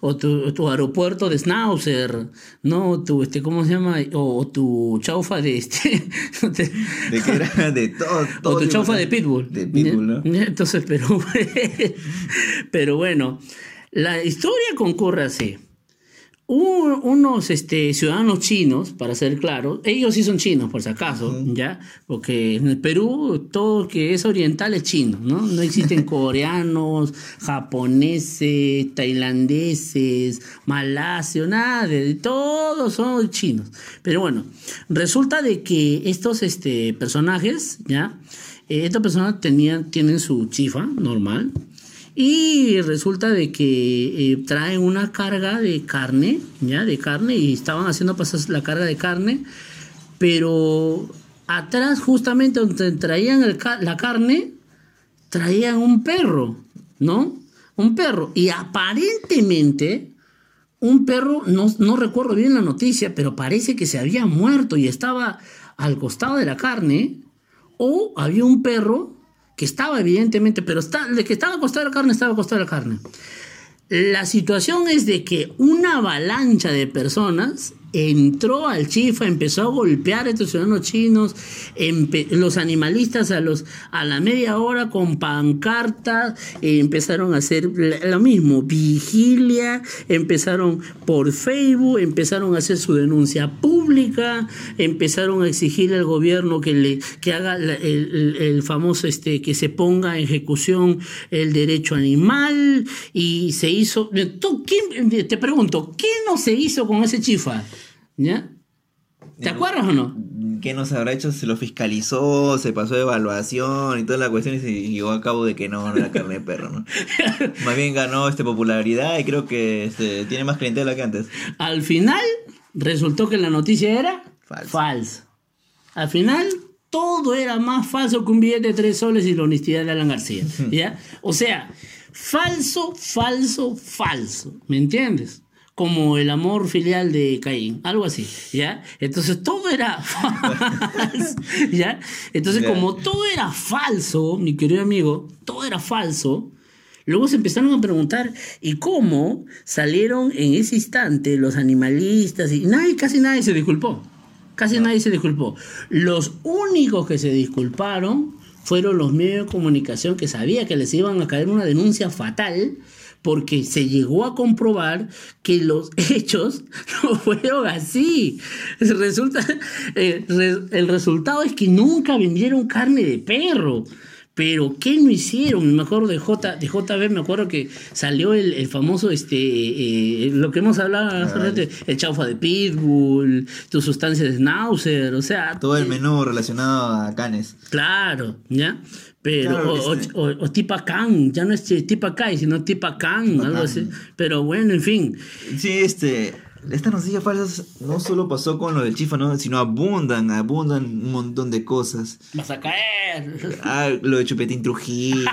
o tu, tu aeropuerto de schnauzer, no, tu este ¿cómo se llama? O, o tu chaufa de este de- De que era de todo. todo o tu chaufa de pitbull. De pitbull, ¿no? Entonces, pero pero bueno, la historia concurre así. Unos este, ciudadanos chinos, para ser claro, ellos sí son chinos, por si acaso, ¿ya? Porque en el Perú todo que es oriental es chino, ¿no? No existen coreanos, japoneses, tailandeses, malasios, nada, de, todos son chinos. Pero bueno, resulta de que estos este, personajes, ¿ya? Eh, Estas personas tenían, tienen su chifa normal, y resulta de que eh, traen una carga de carne, ¿ya? De carne, y estaban haciendo pasar la carga de carne, pero atrás, justamente donde traían la carne, traían un perro, ¿no? Un perro. Y aparentemente, un perro, no, no recuerdo bien la noticia, pero parece que se había muerto y estaba al costado de la carne, o había un perro que estaba evidentemente, pero está, de que estaba de la carne, estaba de la carne. La situación es de que una avalancha de personas entró al chifa, empezó a golpear a estos ciudadanos chinos, los animalistas a, los, a la media hora con pancartas, eh, empezaron a hacer lo mismo, vigilia, empezaron por Facebook, empezaron a hacer su denuncia pública, empezaron a exigirle al gobierno que, le, que haga el, famoso, este, que se ponga en ejecución el derecho animal y se hizo... ¿Tú, te pregunto, ¿qué no se hizo con ese chifa? ¿Ya? ¿Te acuerdas o no? ¿Qué nos habrá hecho? Se lo fiscalizó, se pasó de evaluación y toda la cuestión y se llegó a cabo de que no, no era carne de perro, ¿no? Más bien ganó este popularidad y creo que este, tiene más clientela que antes. Al final resultó que la noticia era Falsa. falsa. Al final todo era más falso que un billete de tres soles y la honestidad de Alan García. ¿ya? O sea, falso, falso, falso. ¿Me entiendes? Como el amor filial de Caín, algo así, ¿ya? Entonces todo era falso, ¿ya? Entonces como todo era falso, mi querido amigo, todo era falso, Luego se empezaron a preguntar, ¿y cómo salieron en ese instante los animalistas? Y nadie, casi nadie se disculpó. Casi nadie se disculpó. Los únicos que se disculparon fueron los medios de comunicación que sabía que les iban a caer una denuncia fatal porque se llegó a comprobar que los hechos no fueron así. Resulta, eh, re- el resultado es que nunca vendieron carne de perro. Pero ¿qué no hicieron? Mejor de, J, de JB me acuerdo que salió el, el famoso, este, eh, lo que hemos hablado hace rato, el chaufa de Pitbull, tu sustancia de Schnauzer, o sea... Todo el eh, menú relacionado a canes. Claro, ¿ya? Pero, Claro o, sí. o- o- o Tipa Can, ya no es Tipa Kai, sino Tipa Can, algo así. Pero bueno, en fin. Sí, este. Estas noticias falsas no solo pasó con lo del chifa, ¿no? sino abundan, abundan un montón de cosas. Vas a caer. Ah, lo de Chupetín Trujillo.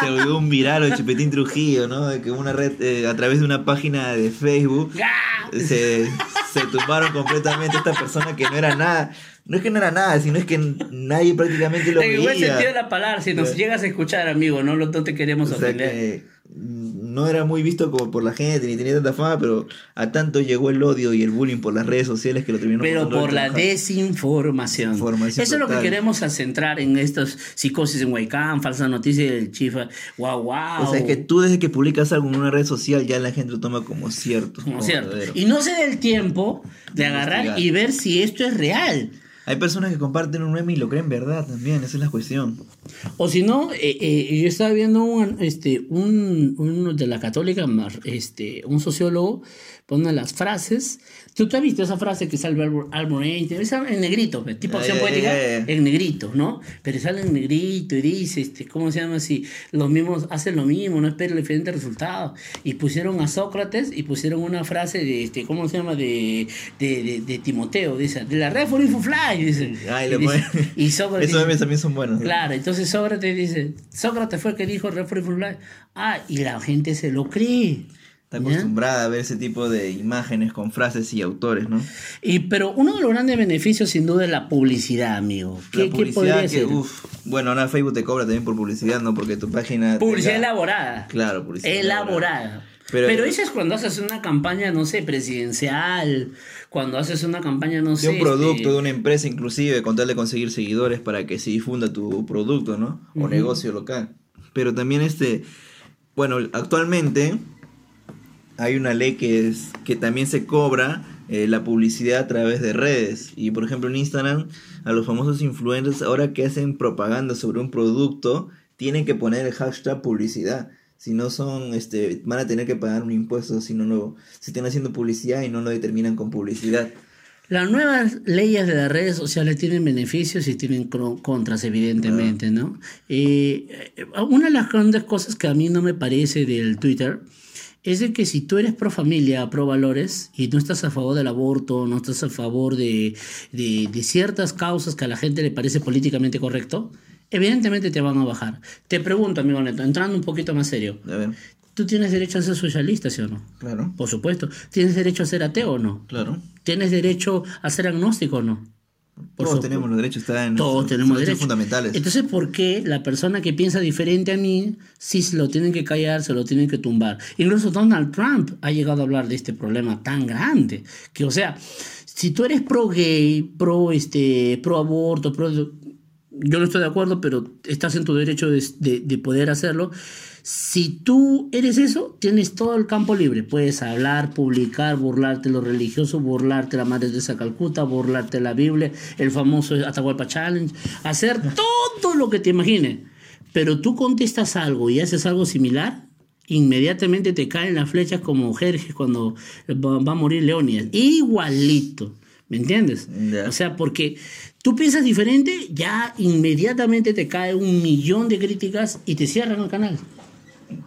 Se volvió un viral lo de Chupetín Trujillo, ¿no? De que una red, eh, a través de una página de Facebook, se, se tumbaron completamente a esta persona que no era nada. No es que no era nada, sino es que nadie prácticamente lo En el buen veía. sentido de la palabra, si nos llegas a escuchar, amigo, no, lo- no te queremos O sea ofender. que no era muy visto como por la gente, ni tenía tanta fama, pero a tanto llegó el odio y el bullying por las redes sociales que lo terminó Pero por la desinformación. Información Eso es lo que total. queremos centrar en estas psicosis en Huaycán, falsas noticias del chifa. Guau, guau. O sea, es que tú desde que publicas algo en una red social ya la gente lo toma como cierto. Como cierto. verdadero. Y no se dé el tiempo de agarrar Investigar. y ver si esto es real. Hay personas que comparten un meme y lo creen verdad también, esa es la cuestión. O si no, eh, eh, yo estaba viendo un, este, un, un de la católica, este, un sociólogo, pone las frases. ¿Tú, tú has visto esa frase que sale Albert Albert Einstein? Esa en negrito, tipo acción ya, poética, ya. en negrito, ¿no? Pero sale en negrito y dice, este, ¿cómo se llama así? Los mismos hacen lo mismo, no esperan diferentes resultados. Y pusieron a Sócrates y pusieron una frase de, este, ¿cómo se llama? De, de, de, de Timoteo, dice, de la red for Fly, dice. Ay, y, dice- ponen- y Sócrates Esos también son buenos. ¿no? Claro, entonces Sócrates dice, Sócrates fue el que dijo Red for Fly. Ah, y la gente se lo cree. Está ¿ya? acostumbrada a ver ese tipo de imágenes con frases y autores, ¿no? Y, pero uno de los grandes beneficios sin duda es la publicidad, amigo. ¿Qué, La publicidad que, uf, bueno, ahora Facebook te cobra también por publicidad, ¿no? Porque tu página... publicidad elaborada. Claro, publicidad Elaborada. Pero- Pero, eso es cuando haces una campaña, no sé, presidencial, cuando haces una campaña, no De sé... un producto, este, de una empresa inclusive, con tal de conseguir seguidores para que se difunda tu producto, ¿no? O negocio local. Pero también este, bueno, actualmente hay una ley que es que también se cobra eh, la publicidad a través de redes. Y por ejemplo en Instagram, a los famosos influencers, ahora que hacen propaganda sobre un producto, tienen que poner el hashtag publicidad. Si no son, este, van a tener que pagar un impuesto si no lo, si están haciendo publicidad y no lo determinan con publicidad. Las nuevas leyes de las redes sociales tienen beneficios y tienen contras, evidentemente, ¿no? Eh, eh, una de las grandes cosas que a mí no me parece del Twitter es de que si tú eres pro familia, pro valores, y no estás a favor del aborto, no estás a favor de, de, de ciertas causas que a la gente le parece políticamente correcto, evidentemente te van a bajar. Te pregunto, amigo Neto, entrando un poquito más serio, A ver, ¿tú tienes derecho a ser socialista, sí o no? claro, Por supuesto. ¿Tienes derecho a ser ateo o no? claro. ¿Tienes derecho a ser agnóstico o no? Por Todos tenemos los derechos, está en Todos tenemos derechos derechos. fundamentales. Entonces, ¿por qué la persona que piensa diferente a mí, sí se lo tienen que callar, se lo tienen que tumbar? Incluso Donald Trump ha llegado a hablar de este problema tan grande. Que, o sea, si tú eres pro gay, pro, este, pro aborto, pro... Yo no estoy de acuerdo, pero estás en tu derecho de, de- de poder hacerlo. Si tú eres eso, tienes todo el campo libre. Puedes hablar, publicar, burlarte de lo religioso, burlarte de la Madre de Calcuta, burlarte de la Biblia, el famoso Atahualpa Challenge, hacer todo lo que te imagines. Pero tú contestas algo y haces algo similar, inmediatamente te caen las flechas como Jerjes cuando va, a morir Leónidas. Igualito. ¿Me entiendes? Ya. O sea, porque tú piensas diferente, ya inmediatamente te cae un millón de críticas y te cierran el canal.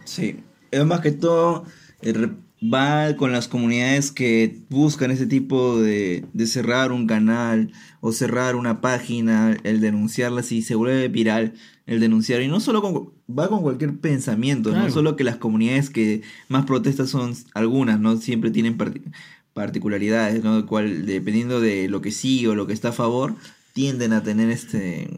Sí, es más que todo eh, va con las comunidades que buscan ese tipo de, de cerrar un canal o cerrar una página, el denunciarla si se vuelve viral, el denunciar y no solo con, va con cualquier pensamiento, Claro. no solo que las comunidades que más protestas son algunas, no siempre tienen parti- particularidades, ¿no? Cual, dependiendo de lo que sigue o lo que está a favor, tienden a tener este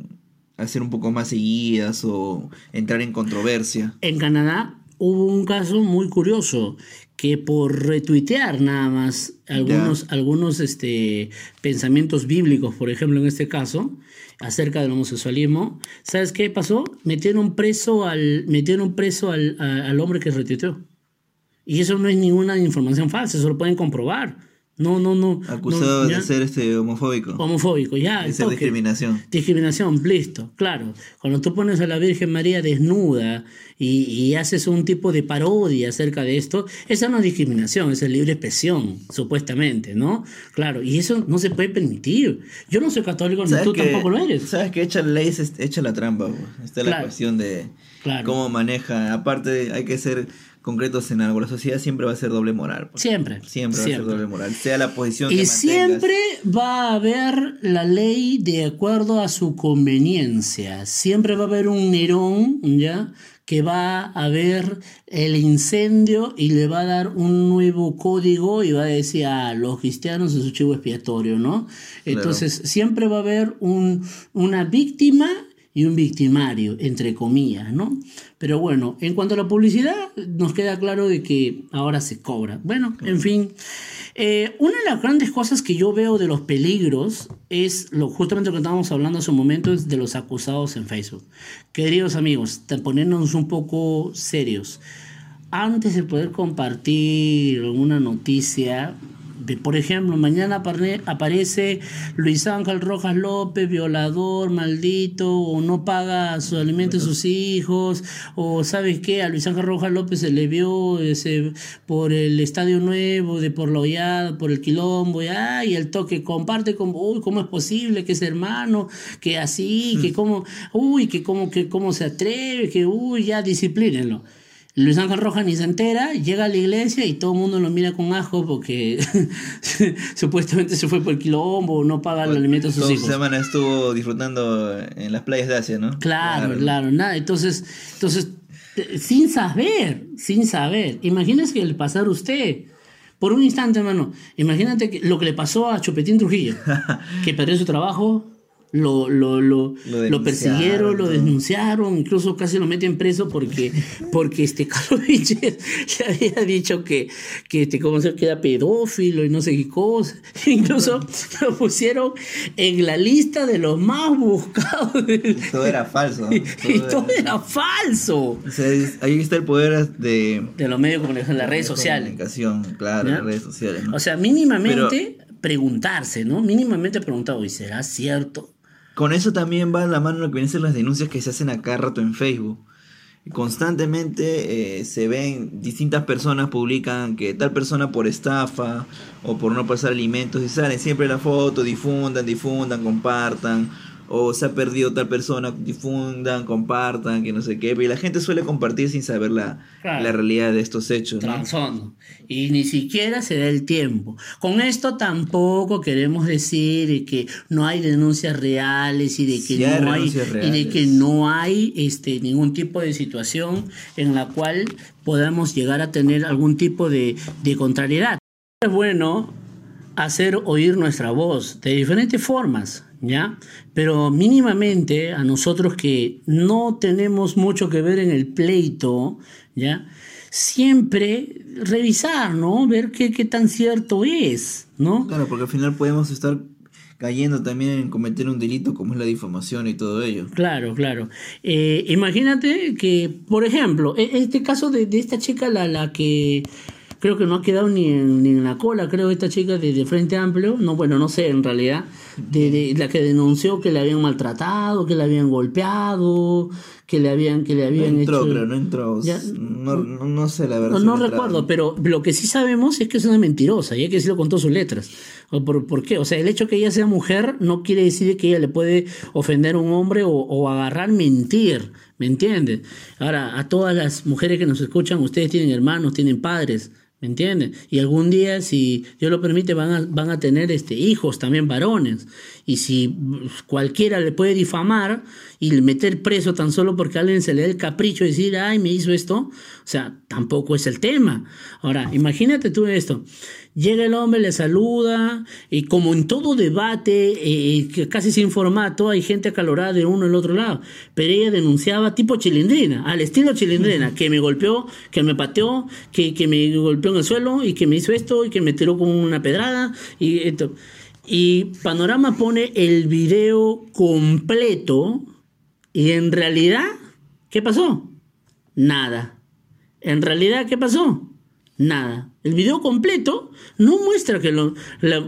a ser un poco más seguidas o entrar en controversia. En Canadá hubo un caso muy curioso que por retuitear nada más algunos, algunos este, pensamientos bíblicos, por ejemplo en este caso, acerca del homosexualismo, ¿sabes qué pasó? Metieron preso al, metieron preso al, a- al hombre que retuiteó. Y eso no es ninguna información falsa, eso lo pueden comprobar. No, no, no. Acusado no, de ser este homofóbico. Homofóbico, ya. De al ser toque. discriminación. Discriminación, listo, claro. Cuando tú pones a la Virgen María desnuda y, y haces un tipo de parodia acerca de esto, esa no es discriminación, esa es libre expresión, supuestamente, ¿no? Claro, y eso no se puede permitir. Yo no soy católico, ni ¿Sabes tú que, tampoco lo eres. ¿Sabes que echa la ley, echa la trampa? Está la Claro. cuestión de Claro. cómo maneja. Aparte, hay que ser concretos en algo. La sociedad siempre va a ser doble moral. pues. Siempre. Siempre, va a ser doble moral. Sea la posición Y siempre va a haber la ley de acuerdo a su conveniencia. Siempre va a haber un Nerón, ¿ya? Que va a ver el incendio y le va a dar un nuevo código y va a decir a los cristianos es su chivo expiatorio, ¿no? Entonces siempre va a haber un, una víctima y un victimario, entre comillas, ¿no? Pero bueno, en cuanto a la publicidad, nos queda claro de que ahora se cobra. Bueno, en fin. Eh, una de las grandes cosas que yo veo de los peligros es lo justamente lo que estábamos hablando hace un momento es de los acusados en Facebook. Queridos amigos, ponernos un poco serios. Antes de poder compartir una noticia, de, por ejemplo, mañana apare- aparece Luis Ángel Rojas López, violador, maldito, o no paga su alimento a sus hijos, o sabes qué, a Luis Ángel Rojas López se le vio ese, por el Estadio Nuevo, de por la hollada, por el quilombo, y, el toque comparte como, uy, ¿cómo es posible que es hermano, que así, que cómo, uy, que cómo, que cómo se atreve, que uy, ya disciplínenlo. Luis Ángel Rojas ni se entera, llega a la iglesia y todo el mundo lo mira con ajo porque supuestamente se fue por el quilombo, no paga el alimento a sus hijos. semana estuvo disfrutando en las playas de Asia, ¿no? Claro, claro, nada. Entonces, entonces, eh, sin saber, sin saber. Imagínese que le pasara a usted. Por un instante, hermano. Imagínate que lo que le pasó a Chopetín Trujillo. que perdió su trabajo. Lo, lo, lo, Lo persiguieron, lo denunciaron, incluso casi lo meten preso porque, porque este Carlos le había dicho que, que este, ¿cómo se llama? que era pedófilo y no sé qué cosa. Incluso lo pusieron en la lista de los más buscados Todo era falso. ¿no? y todo era falso. O sea, ahí está el poder de De los medios de comunicación, las redes sociales. comunicación, claro, las redes sociales. O sea, mínimamente preguntarse, ¿no? Mínimamente preguntar, ¿y será cierto? Con eso también va a la mano lo que vienen a ser las denuncias que se hacen a cada rato en Facebook. Constantemente eh, se ven, distintas personas publican que tal persona por estafa o por no pasar alimentos y salen siempre la foto, difundan, difundan, compartan. O se ha perdido tal persona, difundan, compartan, que no sé qué. Y la gente suele compartir sin saber la, Claro. la realidad de estos hechos. Y ni siquiera se da el tiempo. Con esto tampoco queremos decir que no hay denuncias reales y de que, Sí no, hay, y de que no hay este, ningún tipo de situación en la cual podamos llegar a tener algún tipo de, de contrariedad. Es bueno hacer oír nuestra voz de diferentes formas, ¿ya? Pero mínimamente a nosotros que no tenemos mucho que ver en el pleito, ¿ya? Siempre revisar, ¿no? Ver qué, qué tan cierto es, ¿no? Claro, porque al final podemos estar cayendo también en cometer un delito como es la difamación y todo ello. Claro, claro. Eh, imagínate que, por ejemplo, e- este caso de, de esta chica, la, la que creo que no ha quedado ni en, ni en la cola, creo, esta chica de, de Frente Amplio, no, bueno, no sé en realidad, de, de- la que denunció que le habían maltratado, que le habían golpeado, que le habían, que le No habían entró, hecho... creo, no entró. Ya. No, no, no sé la verdad. No, no recuerdo, pero lo que sí sabemos es que es una mentirosa y hay que decirlo con todas sus letras. ¿O ¿Por, por qué? O sea, el hecho que ella sea mujer no quiere decir que ella le puede ofender a un hombre o, o agarrar mentir. ¿Me entiendes? Ahora, a todas las mujeres que nos escuchan, ustedes tienen hermanos, tienen padres. ¿Me entienden? Y algún día, si Dios lo permite, van a, van a tener este, hijos también varones. Y si mm, cualquiera le puede difamar y meter preso tan solo porque a alguien se le da el capricho de decir, ay, me hizo esto, o sea, tampoco es el tema. Ahora, imagínate tú esto. Llega el hombre, le saluda, y como en todo debate, eh, casi sin formato, hay gente acalorada de uno el otro lado. Pero ella denunciaba tipo chilindrina, al estilo chilindrina, que me golpeó, que me pateó, que, que me golpeó en el suelo, y que me hizo esto, y que me tiró con una pedrada, y esto. Y Panorama pone el video completo, y en realidad, ¿qué pasó? Nada. En realidad, ¿qué pasó? Nada. El video completo no muestra que la-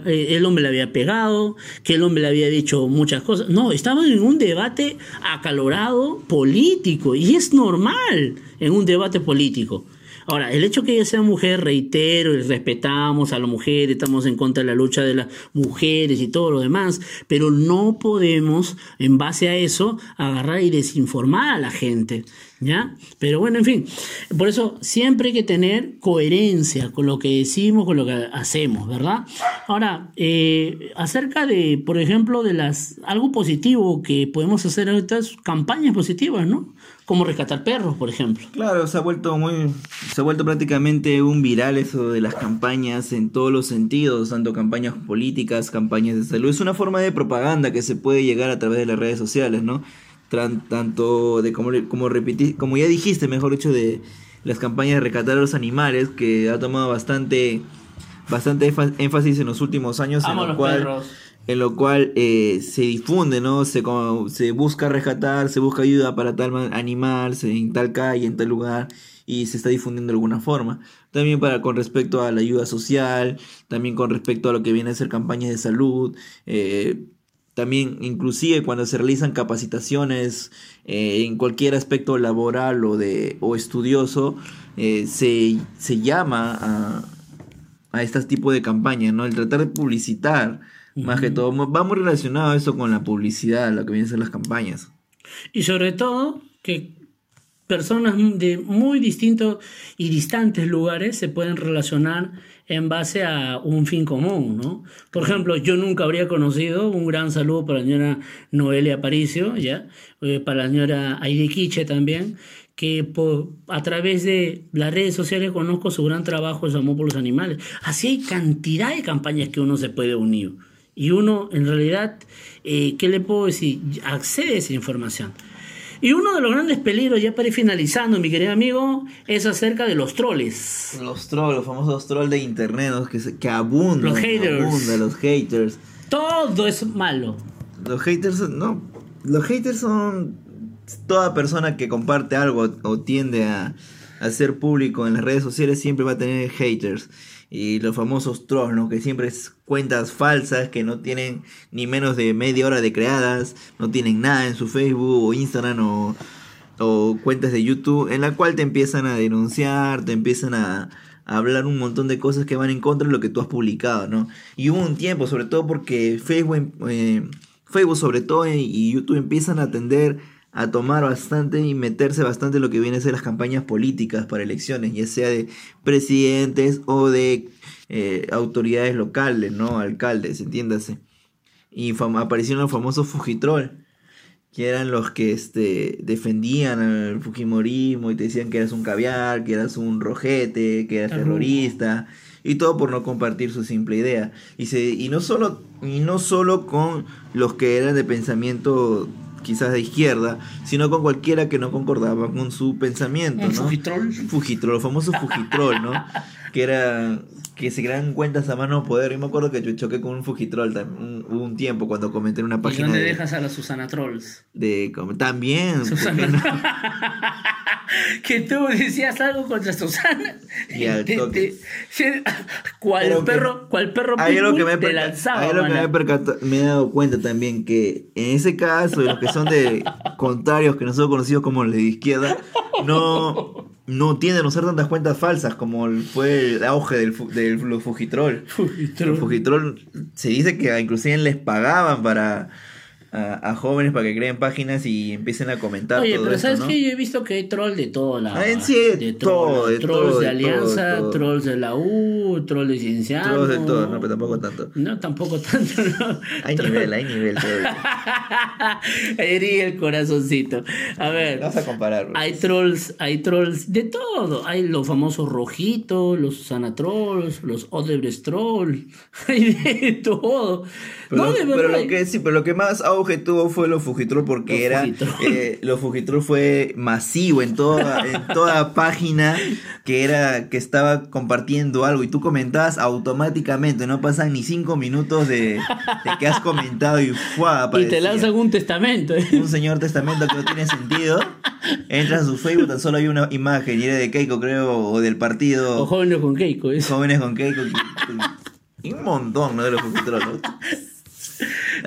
eh, el hombre le había pegado, que el hombre le había dicho muchas cosas. No, estaban en un debate acalorado político y es normal en un debate político. Ahora, el hecho que ella sea mujer, reitero, y respetamos a la mujer, estamos en contra de la lucha de las mujeres y todo lo demás, pero no podemos, en base a eso, agarrar y desinformar a la gente, ¿ya? Pero bueno, en fin, por eso siempre hay que tener coherencia con lo que decimos, con lo que hacemos, ¿verdad? Ahora, eh, acerca de, por ejemplo, de las algo positivo que podemos hacer en estas campañas positivas, ¿no? Como rescatar perros, por ejemplo. Claro, se ha vuelto muy, se ha vuelto prácticamente un viral eso de las campañas en todos los sentidos, tanto campañas políticas, campañas de salud. Es una forma de propaganda que se puede llegar a través de las redes sociales, ¿no? Tanto de como, como repetí, como ya dijiste, mejor dicho, de las campañas de rescatar a los animales, que ha tomado bastante, bastante énfa- énfasis en los últimos años, en lo los cual perros. En lo cual eh, se difunde, ¿no? Se, como- se busca rescatar, se busca ayuda para tal ma- animal, en tal calle, en tal lugar, y se está difundiendo de alguna forma. También para con respecto a la ayuda social, también con respecto a lo que viene a ser campañas de salud, eh, también inclusive cuando se realizan capacitaciones eh, en cualquier aspecto laboral o, de, o estudioso, eh, se, se llama a, a este tipo de campañas, ¿no? El tratar de publicitar, más que todo, va muy relacionado eso con la publicidad, lo que vienen a ser las campañas. Y sobre todo que personas de muy distintos y distantes lugares se pueden relacionar en base a un fin común, ¿no? Por ejemplo, yo nunca habría conocido, un gran saludo para la señora Noelia Aparicio, ¿ya? Eh, para la señora Aide Quiche también, que por, a través de las redes sociales conozco su gran trabajo, su amor por los animales. Así hay cantidad de campañas que uno se puede unir. Y uno, en realidad, eh, ¿qué le puedo decir? Accede a esa información. Y uno de los grandes peligros, ya para ir finalizando, mi querido amigo, es acerca de los troles. Los trolls, los famosos trolls de internet, que, que abundan. Los haters. abundan, los haters. Todo es malo. Los haters, no. Los haters son toda persona que comparte algo o tiende a, a ser público en las redes sociales siempre va a tener haters. Y los famosos trolls, ¿no? Que siempre es cuentas falsas que no tienen ni menos de media hora de creadas, no tienen nada en su Facebook o Instagram o, o cuentas de YouTube, en la cual te empiezan a denunciar, te empiezan a, hablar un montón de cosas que van en contra de lo que tú has publicado, ¿no? Y hubo un tiempo, sobre todo porque Facebook, eh, Facebook sobre todo eh, y YouTube empiezan a tender a tomar bastante y meterse bastante en lo que viene a ser las campañas políticas para elecciones, ya sea de presidentes o de eh, autoridades locales, ¿no? Alcaldes, entiéndase. Y aparecieron los famosos Fujitrol, que eran los que este, defendían al Fujimorismo y te decían que eras un caviar, que eras un rojete, que eras terrorista, y todo por no compartir su simple idea. Y, se, y, no solo, y no solo con los que eran de pensamiento quizás de izquierda, sino con cualquiera que no concordaba con su pensamiento. ¿no? fujitrol. Fujitrol, los famosos Fujitrol, ¿no? que era que se crean cuentas a mano poder. Yo me acuerdo que yo choqué con un Fujitrol tam- un, un tiempo cuando comenté en una ¿Y página dónde de, dejas a la Susana Trolls? de también ¿por qué Susana. no? que tú decías algo contra Susana. Y al Te- toque. te- cual Pero que- perro, cual perro Hay algo que pitbull me, he te perca- lanzaba, hay algo que me, me he dado cuenta también que en ese caso, los que son de contrarios, que nosotros conocidos como los de izquierda, no, no tienden a usar tantas cuentas falsas como el- fue el auge del, fu- del los Fujitrol. Fujitrol. Los Fujitrol se dice que inclusive les pagaban para a, a jóvenes para que creen páginas y empiecen a comentar Oye, todo pero esto, ¿sabes ¿no? qué? Yo he visto que hay troll de todo lado. Ah, en sí, de todo, de trolls todo, de de Alianza, todo, trolls de la U, trolls de Cienciano. Trolls de todo, no, pero tampoco tanto. No, tampoco tanto, no. Hay Troll- nivel, hay nivel todavía. Herí el corazoncito. A ver. Vamos a comparar. Hay trolls, hay trolls de todo. Hay los famosos rojitos, los Susana trolls, los Odebrecht trolls. Hay de todo. Pero, no, de pero lo que sí, pero lo que más auge tuvo fue los Fujitrol porque Los era Fujitrol. eh, los Fujitrol fue masivo en toda en toda página que era que estaba compartiendo algo y tú comentabas automáticamente no pasan ni cinco minutos de, de que has comentado y fue Y te lanzan un testamento. ¿eh? un señor testamento que no tiene sentido entras a su Facebook tan solo hay una imagen y era de Keiko creo o del partido O jóvenes con Keiko. ¿eh? jóvenes con Keiko un montón ¿no? de los ¿no?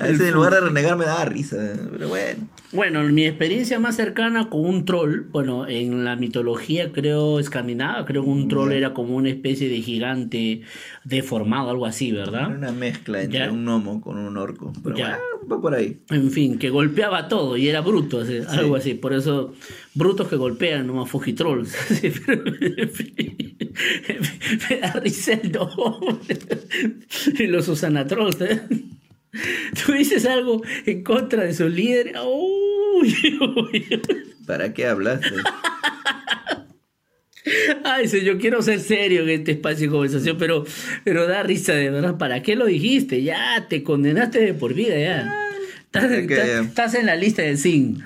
A veces en lugar de renegar me daba risa pero bueno Bueno, mi experiencia más cercana con un troll, bueno, en la mitología creo escandinava, creo que un troll era como una especie de gigante deformado, algo así, Era ¿verdad? una mezcla entre Ya. un gnomo con un orco. Pero Ya. bueno, va por ahí. En fin, que golpeaba todo y era bruto, así, algo así. Por eso, brutos que golpean, no más fujitrolls. Sí, me da risa el nombre. Y los Susana Trolls. ¿eh? Tú dices algo en contra de su líder. Uy. ¿Para qué hablaste? Ay, yo quiero ser serio en este espacio de conversación, pero, pero da risa de verdad. ¿Para qué lo dijiste? Ya, te condenaste de por vida, ya. Estás, que- estás- estás en la lista del. El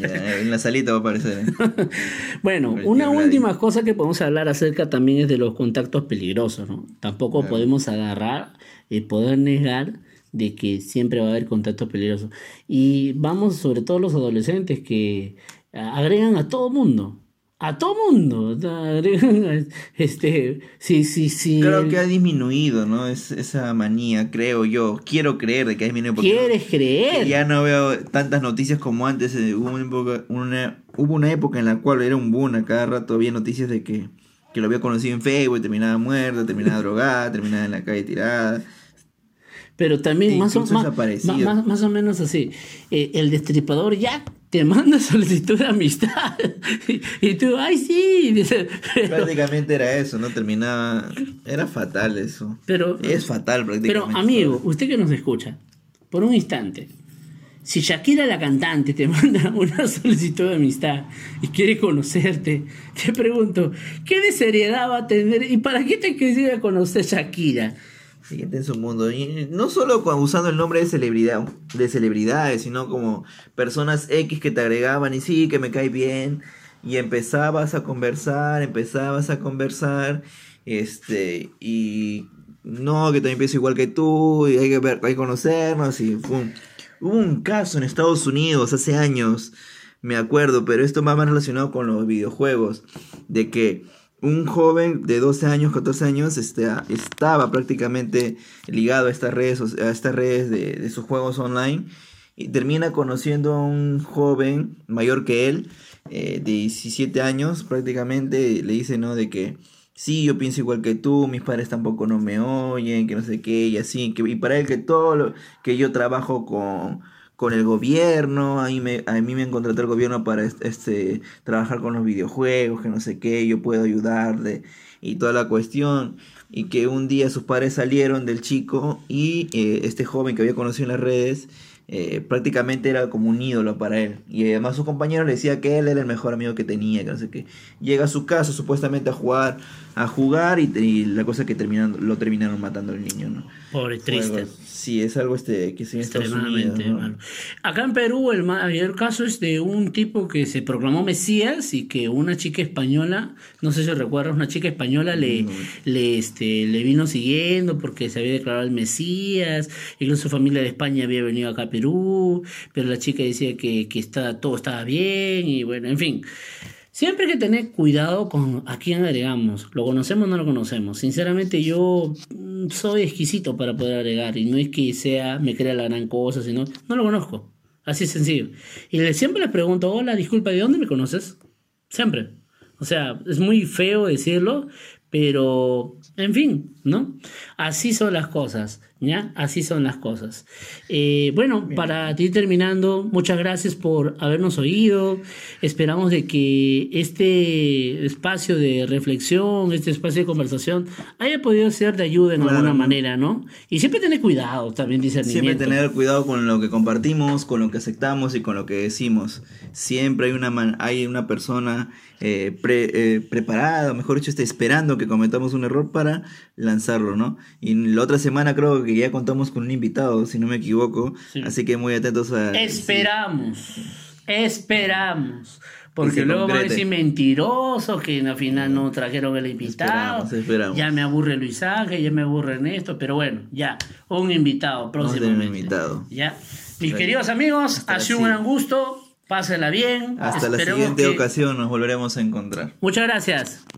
ya, en la salita va a aparecer. ¿eh? Bueno, El una última cosa que podemos hablar acerca también es de los contactos peligrosos, ¿no? Tampoco Claro. podemos agarrar y poder negar de que siempre va a haber contactos peligrosos. Y vamos, sobre todo los adolescentes que ah, agregan a todo mundo. A todo mundo. Agregan, a- este, sí, sí, sí. Creo que ha disminuido, ¿no? Es, esa manía, creo yo. Quiero creer de que ha disminuido. ¿Quieres creer? Ya no veo tantas noticias como antes. eh, Hubo una época, una, hubo una época en la cual era un boom a cada rato. Había noticias de que, que lo había conocido en Facebook, terminaba muerta, terminaba drogada, terminaba en la calle tirada. Pero también más, o, más, más- más o menos así. Eh, el destripador ya te manda solicitud de amistad. y, y tú, ay, sí. Dice, pero, Prácticamente era eso, ¿no? Terminaba. Era fatal eso. pero, Es fatal prácticamente. pero, amigo, usted que nos escucha, por un instante. Si Shakira la cantante te manda una solicitud de amistad y quiere conocerte, te pregunto, ¿qué de seriedad va a tener? ¿Y para qué te quisiera conocer Shakira? Siguiente en su mundo. Y no solo usando el nombre de celebridad, de celebridades, sino como personas X que te agregaban y sí, que me cae bien. Y empezabas a conversar, empezabas a conversar. Este, y no, que también pienso igual que tú, y hay que, ver, hay conocernos. Y. Hubo un caso en Estados Unidos hace años, me acuerdo, pero esto va más relacionado con los videojuegos, de que un joven de 12 años, 14 años, este, estaba prácticamente ligado a estas redes, a estas redes de, de sus juegos online y termina conociendo a un joven mayor que él, eh, de 17 años prácticamente, le dice, ¿no? De que sí, yo pienso igual que tú, mis padres tampoco no me oyen, que no sé qué, y así, que, y para él que todo lo, que yo trabajo con, con el gobierno, a mí, me, a mí me han contratado el gobierno para este, trabajar con los videojuegos, que no sé qué, yo puedo ayudarle, y toda la cuestión, y que un día sus padres salieron del chico y eh, este joven que había conocido en las redes, eh, prácticamente era como un ídolo para él. Y además su compañero le decía que él era el mejor amigo que tenía, que no sé qué. Llega a su casa supuestamente a jugar, a jugar y, y la cosa que terminaron, lo terminaron matando al niño, ¿no? Pobre, Fue triste. algo- sí, es algo este que se Estados Unidos. Extremadamente ¿no? malo. Acá en Perú el mayor caso es de un tipo que se proclamó Mesías y que una chica española, no sé si recuerdas, una chica española le, le, este, le vino siguiendo porque se había declarado el Mesías, incluso su familia de España había venido acá a Perú, pero la chica decía que, que está, todo estaba bien y bueno, en fin. Siempre hay que tener cuidado con a quién agregamos. ¿Lo conocemos o no lo conocemos? Sinceramente yo mm, soy exquisito para poder agregar y no es que sea, me crea la gran cosa, sino no lo conozco. Así es sencillo. Y siempre les pregunto, hola, disculpa, ¿de dónde me conoces? Siempre. O sea, es muy feo decirlo, pero en fin, ¿no? Así son las cosas, ¿ya? Así son las cosas. Eh, bueno, para ir terminando, muchas gracias por habernos oído. Esperamos de que este espacio de reflexión, este espacio de conversación, haya podido ser de ayuda en Claro. alguna manera, ¿no? Y siempre tener cuidado, también discernimiento. Siempre tener cuidado con lo que compartimos, con lo que aceptamos y con lo que decimos. Siempre hay una man- hay una persona eh, pre- eh, preparado, mejor dicho, está esperando que cometamos un error para lanzarlo, ¿no? Y la otra semana creo que ya contamos con un invitado, si no me equivoco, Sí. así que muy atentos a... Esperamos, esperamos. Porque luego van a concrete. decir mentirosos que al final no trajeron el invitado. Esperamos, esperamos. Ya me aburre Luis Ángel, ya me aburre Ernesto, pero bueno, ya, un invitado tener un próximamente. invitado. Ya. Mis Claro. queridos amigos, Hasta ha sido un gran gusto. Pásela bien. Hasta la siguiente que- ocasión nos volveremos a encontrar. Muchas gracias.